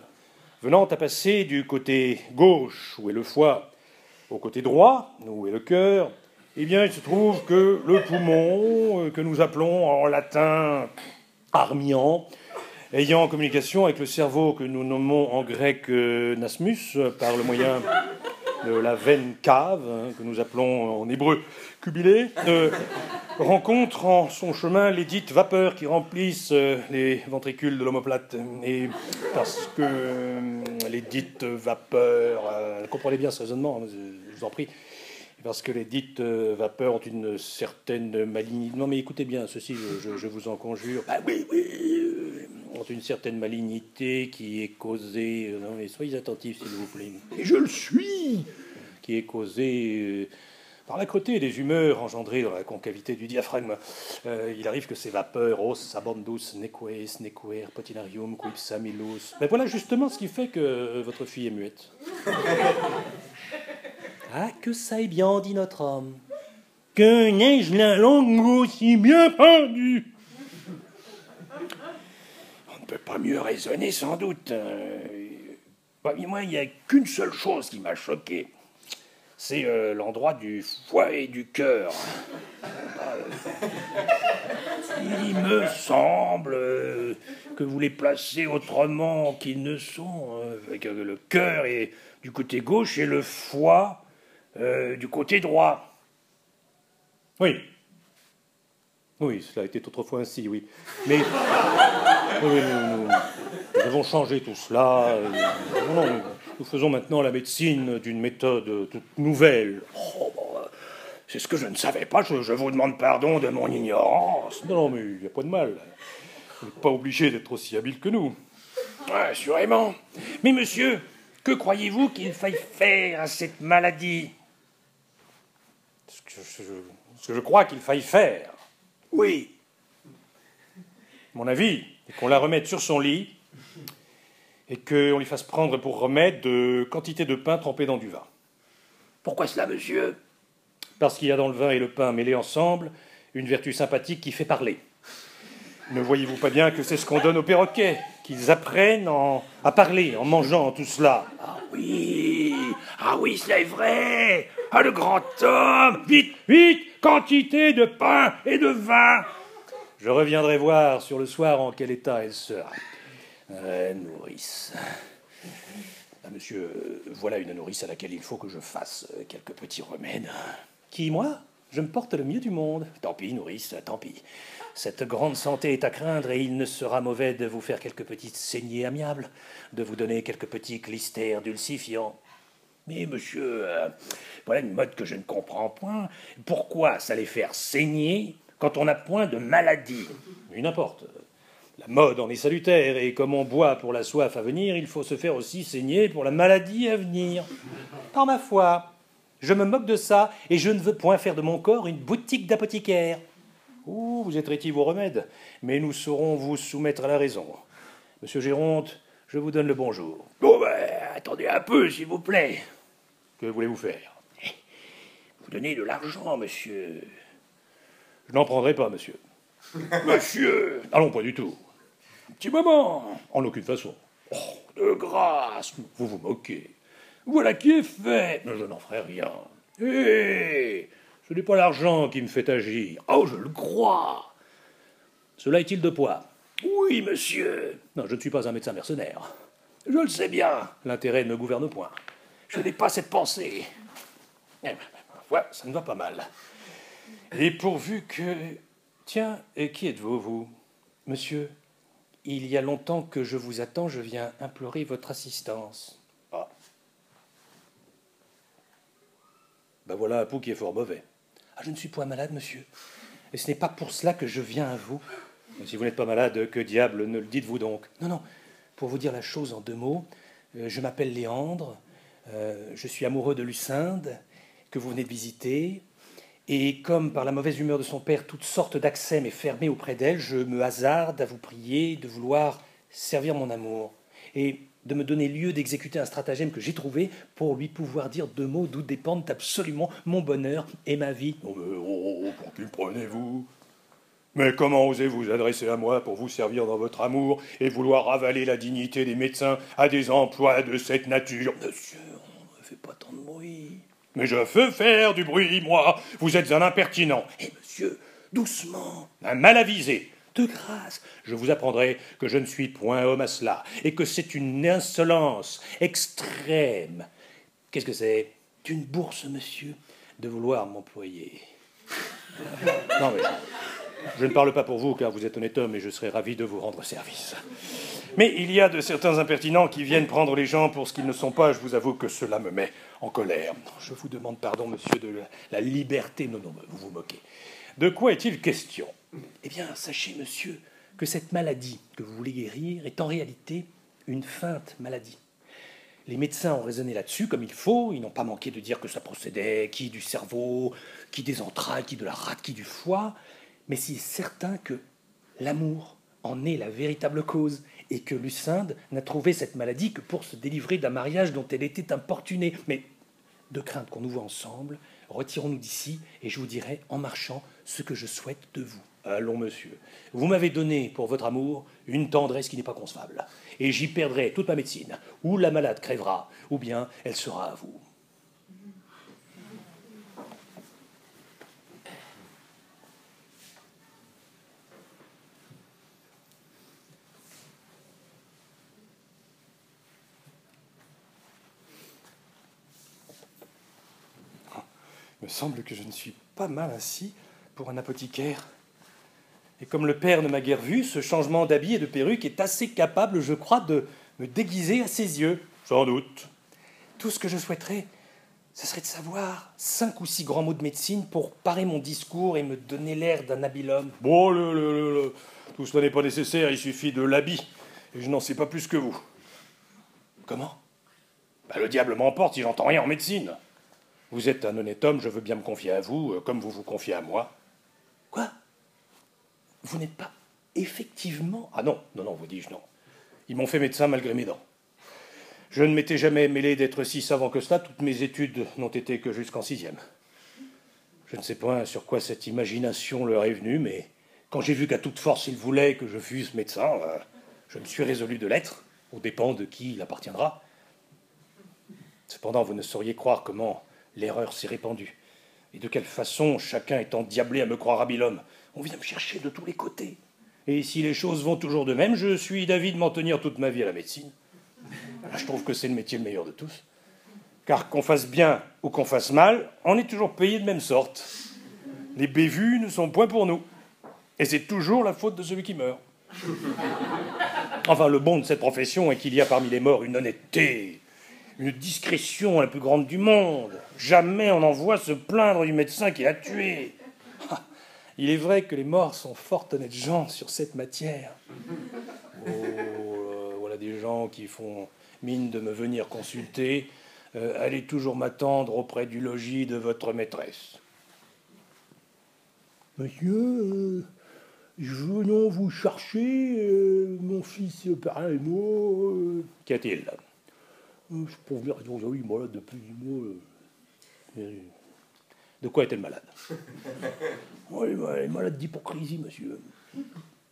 venant à passer du côté gauche, où est le foie, au côté droit, où est le cœur, eh bien, il se trouve que le poumon, euh, que nous appelons en latin armian, ayant communication avec le cerveau que nous nommons en grec euh, nasmus, par le moyen de la veine cave, hein, que nous appelons en hébreu cubilé, euh, rencontre en son chemin les dites vapeurs qui remplissent les ventricules de l'homoplate. Et parce que les dites vapeurs, comprenez bien ce raisonnement, hein, je vous en prie, parce que les dites vapeurs ont une certaine malignité. Non, mais écoutez bien, ceci, je, vous en conjure. Ah oui, oui. Ont une certaine malignité qui est causée. Non, mais soyez attentifs, s'il vous plaît. Et je le suis. Qui est causée Par l'âcreté des humeurs engendrées dans la concavité du diaphragme, euh, il arrive que ces vapeurs, os, abandus, neques, nequer, potinarium, quip samilus. Mais voilà justement ce qui fait que euh, votre fille est muette. ah, que ça est bien, dit notre homme. Que neige la langue aussi bien pendue On ne peut pas mieux raisonner, sans doute. Euh, bah, moi, il n'y a qu'une seule chose qui m'a choqué c'est euh, l'endroit du foie et du cœur. Il me semble euh, que vous les placez autrement qu'ils ne sont. Le cœur est du côté gauche et le foie euh, du côté droit. Oui. Oui, cela a été autrefois ainsi, oui. Mais nous, avons changé tout cela. non, nous faisons maintenant la médecine d'une méthode toute nouvelle. Oh, c'est ce que je ne savais pas, je, vous demande pardon de mon ignorance. Non, mais il n'y a pas de mal. Vous n'êtes pas obligé d'être aussi habile que nous. assurément. Mais monsieur, que croyez-vous qu'il faille faire à cette maladie? Ce que, je, ce que je crois qu'il faille faire Oui. Mon avis est qu'on la remette sur son lit et qu'on lui fasse prendre pour remède de quantité de pain trempé dans du vin. Pourquoi cela, monsieur? Parce qu'il y a dans le vin et le pain mêlés ensemble une vertu sympathique qui fait parler. Ne voyez-vous pas bien que c'est ce qu'on donne aux perroquets, qu'ils apprennent à parler en mangeant tout cela Ah oui, ah oui, c'est vrai Ah le grand homme Vite, vite, quantité de pain et de vin Je reviendrai voir sur le soir en quel état elle sera. Euh, nourrice. Ah, monsieur, voilà une nourrice à laquelle il faut que je fasse euh, quelques petits remèdes. Qui, moi? Je me porte le mieux du monde. Tant pis, nourrice, tant pis. Cette grande santé est à craindre et il ne sera mauvais de vous faire quelques petites saignées amiables, de vous donner quelques petits clistères dulcifiants. Mais monsieur, euh, voilà une mode que je ne comprends point. Pourquoi ça les faire saigner quand on n'a point de maladie? Mais n'importe. La mode en est salutaire, et comme on boit pour la soif à venir, il faut se faire aussi saigner pour la maladie à venir. Par ma foi, je me moque de ça, et je ne veux point faire de mon corps une boutique d'apothicaire. Ouh, vous êtes rétif aux remèdes, mais nous saurons vous soumettre à la raison. Monsieur Géronte, je vous donne le bonjour. Bon, ben, attendez un peu, s'il vous plaît. Que voulez-vous faire? Vous donnez de l'argent, monsieur. Je n'en prendrai pas, monsieur. monsieur Allons, pas du tout. Un petit moment. En aucune façon. Oh, de grâce, vous vous moquez. Voilà qui est fait. Mais je n'en ferai rien. Hé Ce n'est pas l'argent qui me fait agir. Oh, je le crois. Cela est-il de poids? Oui, monsieur. Non, je ne suis pas un médecin mercenaire. Je le sais bien. L'intérêt ne gouverne point. Je n'ai pas cette pensée. Eh voilà, ça ne va pas mal. Et pourvu que. Tiens, et qui êtes-vous, vous? Monsieur, il y a longtemps que je vous attends, je viens implorer votre assistance. Ah. Ben voilà un pouls qui est fort mauvais. Ah, je ne suis point malade, monsieur. Et ce n'est pas pour cela que je viens à vous. si vous n'êtes pas malade, que diable ne le dites-vous donc Non, non. Pour vous dire la chose en deux mots, euh, je m'appelle Léandre, euh, je suis amoureux de Lucinde, que vous venez de visiter. Et comme par la mauvaise humeur de son père, toute sorte d'accès m'est fermée auprès d'elle, je me hasarde à vous prier de vouloir servir mon amour et de me donner lieu d'exécuter un stratagème que j'ai trouvé pour lui pouvoir dire deux mots d'où dépendent absolument mon bonheur et ma vie. Oh, mais oh, oh, pour qui prenez-vous? Mais comment osez vous adresser à moi pour vous servir dans votre amour et vouloir avaler la dignité des médecins à des emplois de cette nature? Monsieur, on ne fait pas tant de bruit. Mais je veux faire du bruit, moi. Vous êtes un impertinent. Eh, monsieur, doucement, un mal avisé. De grâce, je vous apprendrai que je ne suis point homme à cela, et que c'est une insolence extrême. Qu'est-ce que c'est? Une bourse, monsieur, de vouloir m'employer. non, mais je ne parle pas pour vous, car vous êtes honnête homme, et je serai ravi de vous rendre service. Mais il y a de certains impertinents qui viennent prendre les gens pour ce qu'ils ne sont pas. Je vous avoue que cela me met en colère. Je vous demande pardon, monsieur, de la, liberté. Non, non, vous vous moquez. De quoi est-il question? Eh bien, sachez, monsieur, que cette maladie que vous voulez guérir est en réalité une feinte maladie. Les médecins ont raisonné là-dessus comme il faut, ils n'ont pas manqué de dire que ça procédait qui du cerveau, qui des entrailles, qui de la rate, qui du foie, mais c'est certain que l'amour en est la véritable cause, et que Lucinde n'a trouvé cette maladie que pour se délivrer d'un mariage dont elle était importunée. Mais de crainte qu'on nous voit ensemble, retirons-nous d'ici, et je vous dirai en marchant ce que je souhaite de vous. Allons, monsieur. Vous m'avez donné pour votre amour une tendresse qui n'est pas concevable, et j'y perdrai toute ma médecine. Ou la malade crèvera, ou bien elle sera à vous. Il me semble que je ne suis pas mal assis pour un apothicaire. Et comme le père ne m'a guère vu, ce changement d'habit et de perruque est assez capable, je crois, de me déguiser à ses yeux. Sans doute. Tout ce que je souhaiterais, ce serait de savoir cinq ou six grands mots de médecine pour parer mon discours et me donner l'air d'un habile homme. Bon, le, le, le, tout cela n'est pas nécessaire, il suffit de l'habit. Et je n'en sais pas plus que vous. Comment? Bah, Le diable m'emporte si j'entends rien en médecine. Vous êtes un honnête homme, je veux bien me confier à vous, euh, comme vous vous confiez à moi. Quoi? Vous n'êtes pas effectivement. Ah non, non, non, vous dis-je non. Ils m'ont fait médecin malgré mes dents. Je ne m'étais jamais mêlé d'être si savant que cela, toutes mes études n'ont été que jusqu'en sixième. Je ne sais point sur quoi cette imagination leur est venue, mais quand j'ai vu qu'à toute force ils voulaient que je fusse médecin, euh, je me suis résolu de l'être, aux dépens de qui il appartiendra. Cependant, vous ne sauriez croire comment l'erreur s'est répandue. Et de quelle façon chacun est endiablé à me croire habile homme. On vient me chercher de tous les côtés. Et si les choses vont toujours de même, je suis d'avis de m'en tenir toute ma vie à la médecine. Je trouve que c'est le métier le meilleur de tous. Car qu'on fasse bien ou qu'on fasse mal, on est toujours payé de même sorte. Les bévues ne sont point pour nous. Et c'est toujours la faute de celui qui meurt. Enfin, le bon de cette profession est qu'il y a parmi les morts une honnêteté, une discrétion la plus grande du monde. Jamais on n'en voit se plaindre du médecin qui l'a tué. Il est vrai que les morts sont fort honnêtes gens sur cette matière. Oh, euh, voilà des gens qui font mine de me venir consulter. Euh, allez toujours m'attendre auprès du logis de votre maîtresse. Monsieur, euh, je venons vous chercher, mon fils par un mot. Qu'y a-t-il? Euh, je peux dire, oui, malade depuis mois. Euh, de quoi est-elle malade Oui, elle est malade d'hypocrisie, monsieur.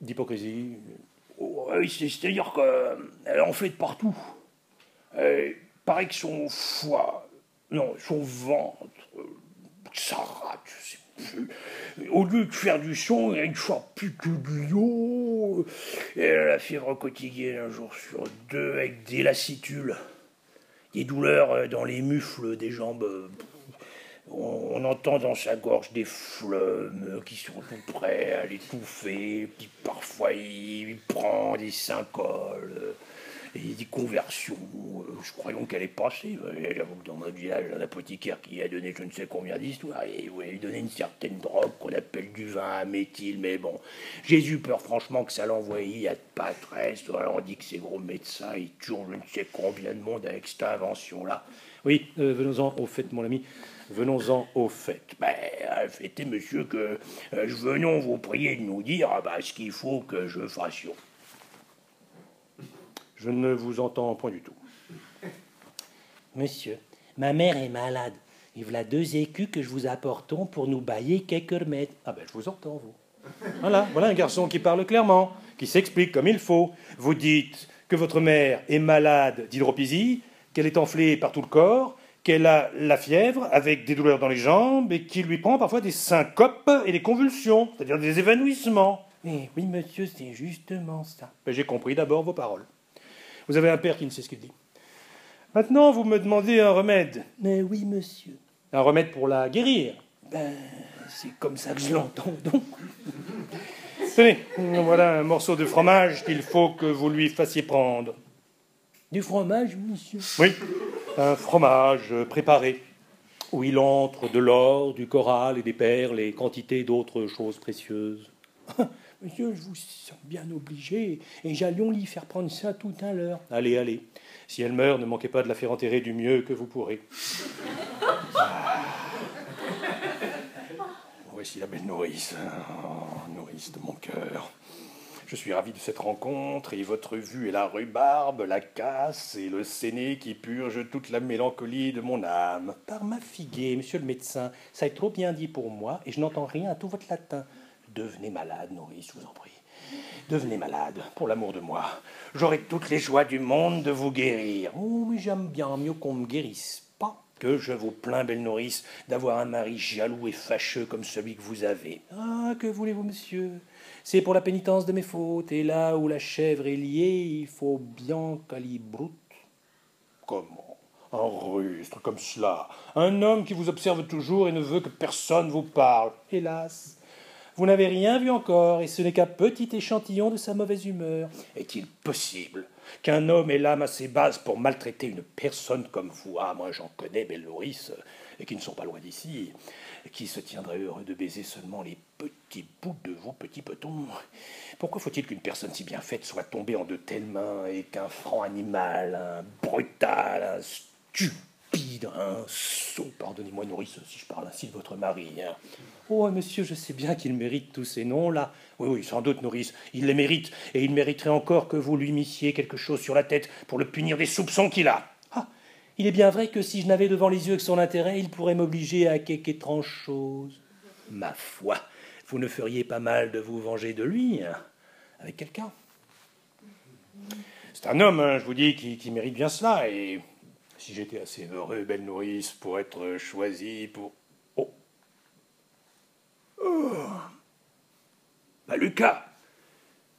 D'hypocrisie oh, C'est-à-dire qu'elle en fait de partout. Il paraît que son foie, non, son ventre, ça rate. Au lieu de faire du son, il sort plus que du yo. Elle a la fièvre quotidienne un jour sur deux avec des lassitules des douleurs euh, dans les mufles des jambes. On, entend dans sa gorge des fleumes qui sont tout prêts à l'étouffer, puis parfois il, prend des syncoles et des conversions. Je croyons qu'elle est passée. J'avoue que dans notre village, un apothicaire qui a donné je ne sais combien d'histoires, et voulait donner une certaine drogue qu'on appelle du vin à méthyle, mais bon, j'ai eu peur franchement que ça l'envoyait à patresse. On dit que ces gros médecins, ils tuent je ne sais combien de monde avec cette invention-là. Oui, euh, venons-en au fait, mon ami. Venons-en au fait. Ben, fait est, monsieur, que euh, je venons vous prier de nous dire ah ben, ce qu'il faut que je fassions. Je ne vous entends point du tout. Monsieur, ma mère est malade. Et voilà deux écus que je vous apportons pour nous bailler quelques remèdes. Ah ben, je vous entends, vous. Voilà, voilà un garçon qui parle clairement, qui s'explique comme il faut. Vous dites que votre mère est malade d'hydropisie, qu'elle est enflée par tout le corps, qu'elle a la fièvre avec des douleurs dans les jambes et qu'il lui prend parfois des syncopes et des convulsions, c'est-à-dire des évanouissements. Eh oui, monsieur, c'est justement ça. Ben, J'ai compris d'abord vos paroles. Vous avez un père qui ne sait ce qu'il dit. Maintenant, vous me demandez un remède. Mais oui, monsieur. Un remède pour la guérir. Ben, c'est comme ça que je l'entends, donc. Tenez, voilà un morceau de fromage qu'il faut que vous lui fassiez prendre. Du fromage, monsieur Oui, un fromage préparé, où il entre de l'or, du coral et des perles et quantité d'autres choses précieuses. Monsieur, je vous sens bien obligé, et j'allions lui faire prendre ça tout à l'heure. Allez, allez. Si elle meurt, ne manquez pas de la faire enterrer du mieux que vous pourrez. Voici la belle nourrice. Oh, nourrice de mon cœur. Je suis ravi de cette rencontre, et votre vue est la rhubarbe, la casse et le séné qui purge toute la mélancolie de mon âme. Par ma figuée, monsieur le médecin, ça est trop bien dit pour moi, et je n'entends rien à tout votre latin. Devenez malade, nourrice, je vous en prie. Devenez malade, pour l'amour de moi. J'aurai toutes les joies du monde de vous guérir. Oh, mais j'aime bien mieux qu'on me guérisse pas que je vous plains, belle nourrice, d'avoir un mari jaloux et fâcheux comme celui que vous avez. Ah, que voulez-vous, monsieur? C'est pour la pénitence de mes fautes, et là où la chèvre est liée, il faut bien qu'elle y broute. Comment Un rustre comme cela Un homme qui vous observe toujours et ne veut que personne vous parle Hélas vous n'avez rien vu encore, et ce n'est qu'un petit échantillon de sa mauvaise humeur. Est-il possible qu'un homme ait l'âme assez basse pour maltraiter une personne comme vous Ah, moi j'en connais, belle nourrice, et qui ne sont pas loin d'ici, qui se tiendraient heureux de baiser seulement les petits bouts de vos petits petons. Pourquoi faut-il qu'une personne si bien faite soit tombée en de telles mains, et qu'un franc animal, un brutal, un stupide, un pardonnez-moi nourrice si je parle ainsi de votre mari. Hein. Oh, monsieur, je sais bien qu'il mérite tous ces noms-là. Oui, oui, sans doute, nourrice, il les mérite, et il mériterait encore que vous lui missiez quelque chose sur la tête pour le punir des soupçons qu'il a. Ah, il est bien vrai que si je n'avais devant les yeux que son intérêt, il pourrait m'obliger à quelque étrange chose. Ma foi, vous ne feriez pas mal de vous venger de lui, hein, avec quelqu'un. C'est un homme, hein, je vous dis, qui, qui mérite bien cela, et si j'étais assez heureux, belle nourrice, pour être choisi pour. Oh Oh Bah, Lucas,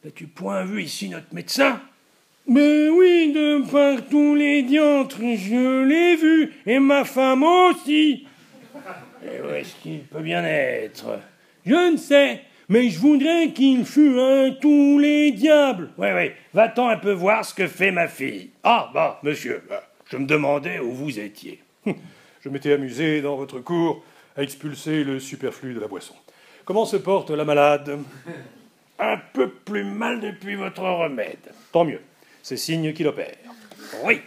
n'as-tu point vu ici notre médecin? Mais oui, de par tous les diantres, je l'ai vu, et ma femme aussi. Et où est-ce qu'il peut bien être? Je ne sais, mais je voudrais qu'il fût un tous les diables. Oui, oui, va-t'en un peu voir ce que fait ma fille. Ah, bah, monsieur, bah, je me demandais où vous étiez. Je m'étais amusé dans votre cour à expulser le superflu de la boisson. Comment se porte la malade? Un peu plus mal depuis votre remède. Tant mieux. C'est signe qu'il opère. Oui.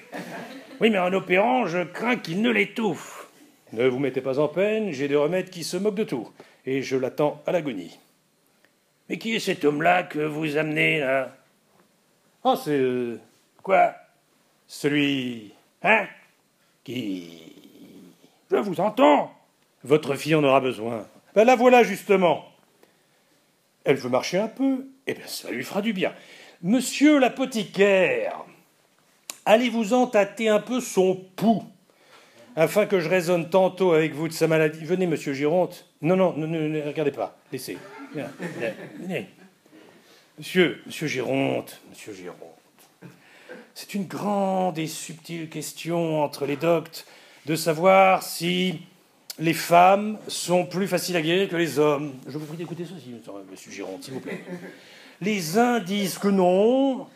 Oui, mais en opérant, je crains qu'il ne l'étouffe. Ne vous mettez pas en peine, j'ai des remèdes qui se moquent de tout, et je l'attends à l'agonie. Mais qui est cet homme-là que vous amenez là? Ah, c'est. Euh, quoi? Celui Hein? Qui? Je vous entends. Votre fille en aura besoin. Ben la voilà justement. Elle veut marcher un peu. Eh bien, ça lui fera du bien. Monsieur l'apothicaire, allez-vous-en tâter un peu son pouls, afin que je raisonne tantôt avec vous de sa maladie? Venez, monsieur Gironte. Non, non, ne, ne, regardez pas. Laissez. Venez. Monsieur, monsieur Gironte, monsieur Gironte. C'est une grande et subtile question entre les doctes de savoir si les femmes sont plus faciles à guérir que les hommes. Je vous prie d'écouter ceci, monsieur Gironde, s'il vous plaît. Les uns disent que non,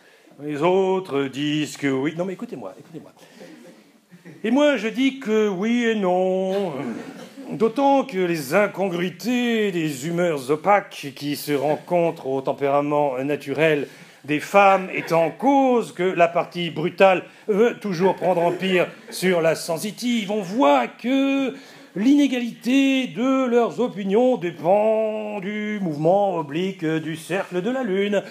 les autres disent que oui. Non, mais écoutez-moi, écoutez-moi. Et moi, je dis que oui et non. D'autant que les incongruités, les humeurs opaques qui se rencontrent au tempérament naturel des femmes étant cause que la partie brutale veut toujours prendre empire sur la sensitive. On voit que l'inégalité de leurs opinions dépend du mouvement oblique du cercle de la Lune.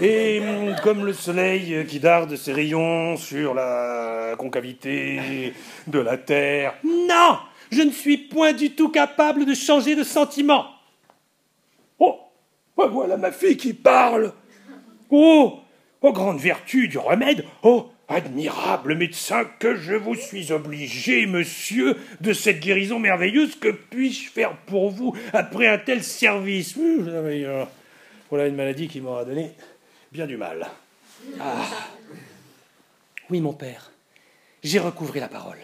Et hum, comme le soleil qui darde ses rayons sur la concavité de la Terre. Non Je ne suis point du tout capable de changer de sentiment. Oh Voilà ma fille qui parle Oh Oh, grande vertu du remède Oh, admirable médecin, que je vous suis obligé, monsieur, de cette guérison merveilleuse. Que puis-je faire pour vous après un tel service? Voilà une maladie qui m'aura donné bien du mal. Ah. Oui, mon père, j'ai recouvré la parole.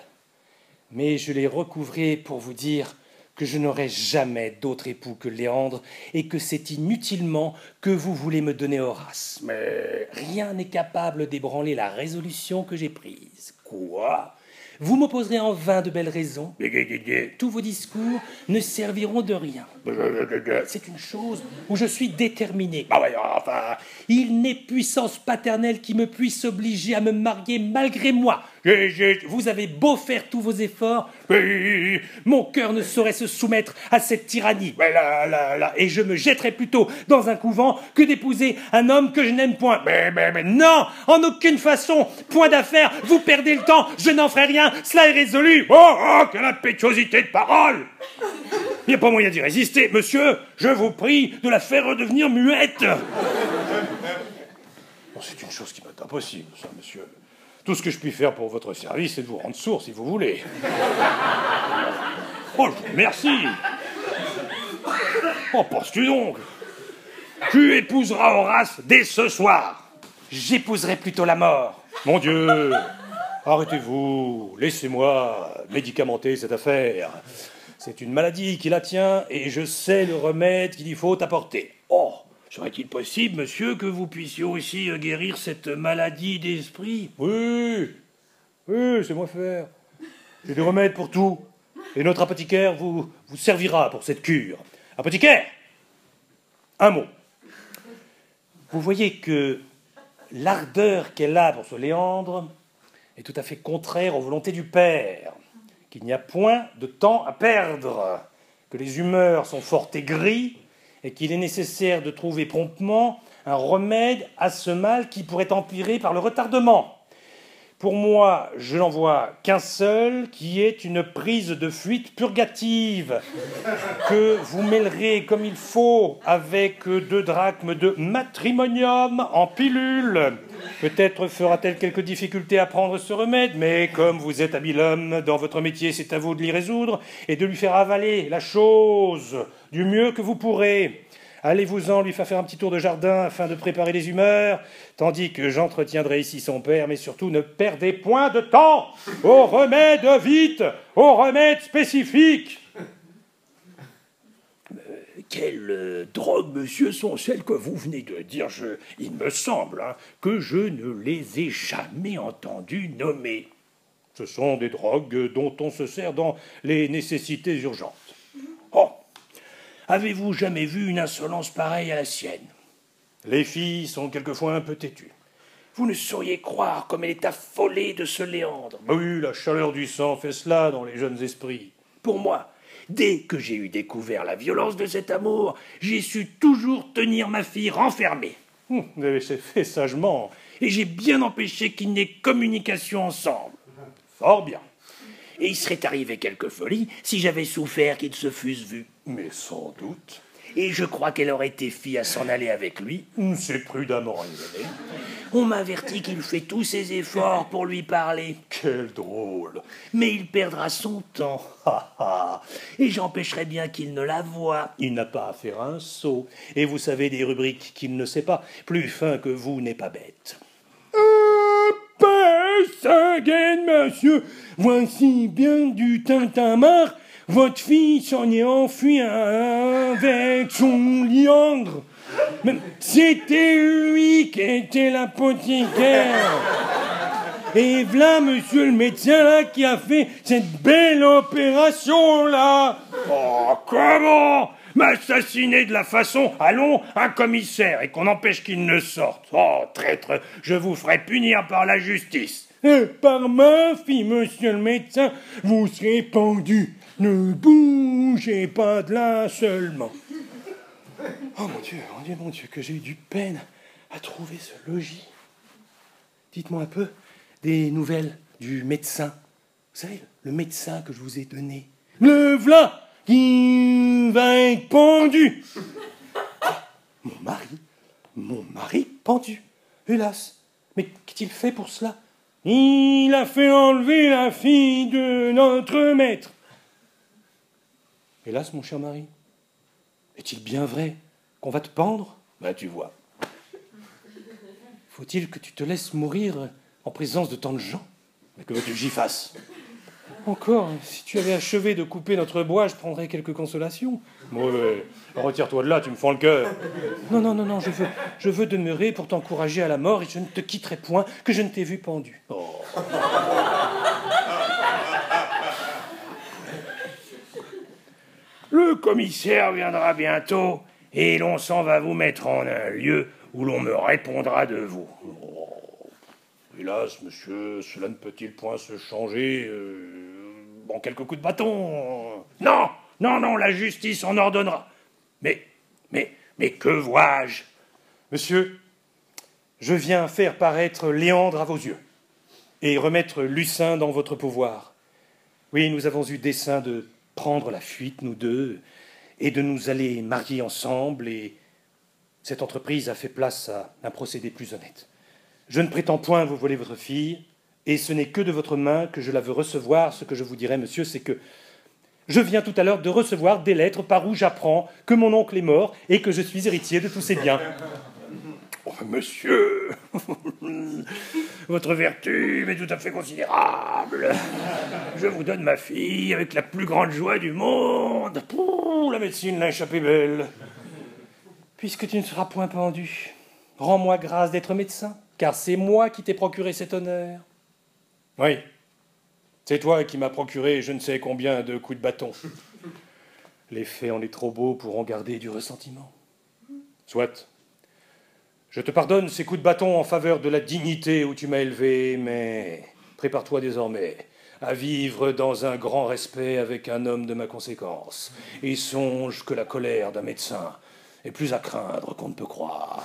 Mais je l'ai recouvrée pour vous dire que je n'aurai jamais d'autre époux que Léandre, et que c'est inutilement que vous voulez me donner Horace. Mais rien n'est capable d'ébranler la résolution que j'ai prise. Quoi? Vous m'opposerez en vain de belles raisons. Tous vos discours ne serviront de rien. C'est une chose où je suis déterminé. enfin, Il n'est puissance paternelle qui me puisse obliger à me marier malgré moi. Vous avez beau faire tous vos efforts, mon cœur ne saurait se soumettre à cette tyrannie. Et je me jetterai plutôt dans un couvent que d'épouser un homme que je n'aime point. Mais, non, en aucune façon. Point d'affaire, vous perdez le temps, je n'en ferai rien, cela est résolu. Oh, oh, quelle impétuosité de parole Il n'y a pas moyen d'y résister. Monsieur, je vous prie de la faire redevenir muette. c'est une chose qui m'est impossible, ça, monsieur. Tout ce que je puis faire pour votre service, c'est de vous rendre sourd, si vous voulez. Oh, merci. Oh, penses-tu donc Tu épouseras Horace dès ce soir. J'épouserai plutôt la mort. Mon Dieu Arrêtez-vous, laissez-moi médicamenter cette affaire. C'est une maladie qui la tient et je sais le remède qu'il y faut apporter. Oh Serait-il possible, monsieur, que vous puissiez aussi euh, guérir cette maladie d'esprit? Oui, oui, c'est moi faire. J'ai des remèdes pour tout. Et notre apothicaire vous, servira pour cette cure. Apothicaire Un mot. Vous voyez que l'ardeur qu'elle a pour ce Léandre est tout à fait contraire aux volontés du Père, qu'il n'y a point de temps à perdre, que les humeurs sont fort aigries et qu'il est nécessaire de trouver promptement un remède à ce mal qui pourrait empirer par le retardement. Pour moi, je n'en vois qu'un seul, qui est une prise de fuite purgative, que vous mêlerez comme il faut avec deux drachmes de matrimonium en pilule. Peut-être fera-t-elle quelques difficultés à prendre ce remède, mais comme vous êtes habile homme dans votre métier, c'est à vous de l'y résoudre et de lui faire avaler la chose du mieux que vous pourrez. Allez-vous-en lui faire faire un petit tour de jardin afin de préparer les humeurs, tandis que j'entretiendrai ici son père, mais surtout ne perdez point de temps au remède vite, au remède spécifique. Euh, quelles euh, drogues, monsieur, sont celles que vous venez de dire? Il me semble hein, que je ne les ai jamais entendues nommer. Ce sont des drogues dont on se sert dans les nécessités urgentes. Oh Avez-vous jamais vu une insolence pareille à la sienne Les filles sont quelquefois un peu têtues. Vous ne sauriez croire comme elle est affolée de ce Léandre. Oui, la chaleur du sang fait cela dans les jeunes esprits. Pour moi, dès que j'ai eu découvert la violence de cet amour, j'ai su toujours tenir ma fille renfermée. Hum, vous avez fait sagement. Et j'ai bien empêché qu'il n'y ait communication ensemble. Fort bien et il serait arrivé quelque folie si j'avais souffert qu'ils se fussent vus. Mais sans doute. Et je crois qu'elle aurait été fille à s'en aller avec lui. C'est prudemment raisonné. On m'avertit qu'il fait tous ses efforts pour lui parler. Quel drôle Mais il perdra son temps. et j'empêcherai bien qu'il ne la voie. Il n'a pas à faire un saut. Et vous savez des rubriques qu'il ne sait pas. Plus fin que vous n'est pas bête. Monsieur, voici bien du tintamarre. Votre fille s'en est enfuie avec son liandre. C'était lui qui était l'apothicaire. Et voilà, monsieur le médecin, qui a fait cette belle opération, là. Oh, comment m'assassiner de la façon, allons, un commissaire, et qu'on empêche qu'il ne sorte. Oh, traître, je vous ferai punir par la justice. Et par ma fille, monsieur le médecin, vous serez pendu. Ne bougez pas de là seulement. Oh mon Dieu, mon Dieu, mon Dieu, que j'ai eu du peine à trouver ce logis. Dites-moi un peu des nouvelles du médecin. Vous savez, le médecin que je vous ai donné. Le v'là qui va être pendu. Mon mari, mon mari pendu. Hélas, mais qu'a-t-il fait pour cela? Il a fait enlever la fille de notre maître. Hélas, mon cher mari, est-il bien vrai qu'on va te pendre? Ben, tu vois. Faut-il que tu te laisses mourir en présence de tant de gens? Mais que veux-tu que j'y fasse? Encore, si tu avais achevé de couper notre bois, je prendrais quelques consolations. Ouais, retire-toi de là, tu me fends le cœur. Non, non, non, non, je veux, demeurer pour t'encourager à la mort et je ne te quitterai point que je ne t'ai vu pendu. Oh. Le commissaire viendra bientôt et l'on s'en va vous mettre en un lieu où l'on me répondra de vous. Oh. Hélas, monsieur, cela ne peut-il point se changer. Euh, en quelques coups de bâton Non, non, non, la justice en ordonnera. Mais, mais, mais que vois-je? Monsieur, je viens faire paraître Léandre à vos yeux et remettre Lucin dans votre pouvoir. Oui, nous avons eu dessein de prendre la fuite, nous deux, et de nous aller marier ensemble, et cette entreprise a fait place à un procédé plus honnête. Je ne prétends point vous voler votre fille, et ce n'est que de votre main que je la veux recevoir. Ce que je vous dirai, monsieur, c'est que je viens tout à l'heure de recevoir des lettres par où j'apprends que mon oncle est mort et que je suis héritier de tous ses biens. Oh, monsieur, votre vertu m'est tout à fait considérable. Je vous donne ma fille avec la plus grande joie du monde. Pouh, la médecine l'a échappé belle. Puisque tu ne seras point pendu, rends-moi grâce d'être médecin, car c'est moi qui t'ai procuré cet honneur. Oui, c'est toi qui m'as procuré je ne sais combien de coups de bâton. Les faits en est trop beaux pour en garder du ressentiment. Soit. Je te pardonne ces coups de bâton en faveur de la dignité où tu m'as élevé, mais prépare-toi désormais à vivre dans un grand respect avec un homme de ma conséquence, et songe que la colère d'un médecin est plus à craindre qu'on ne peut croire.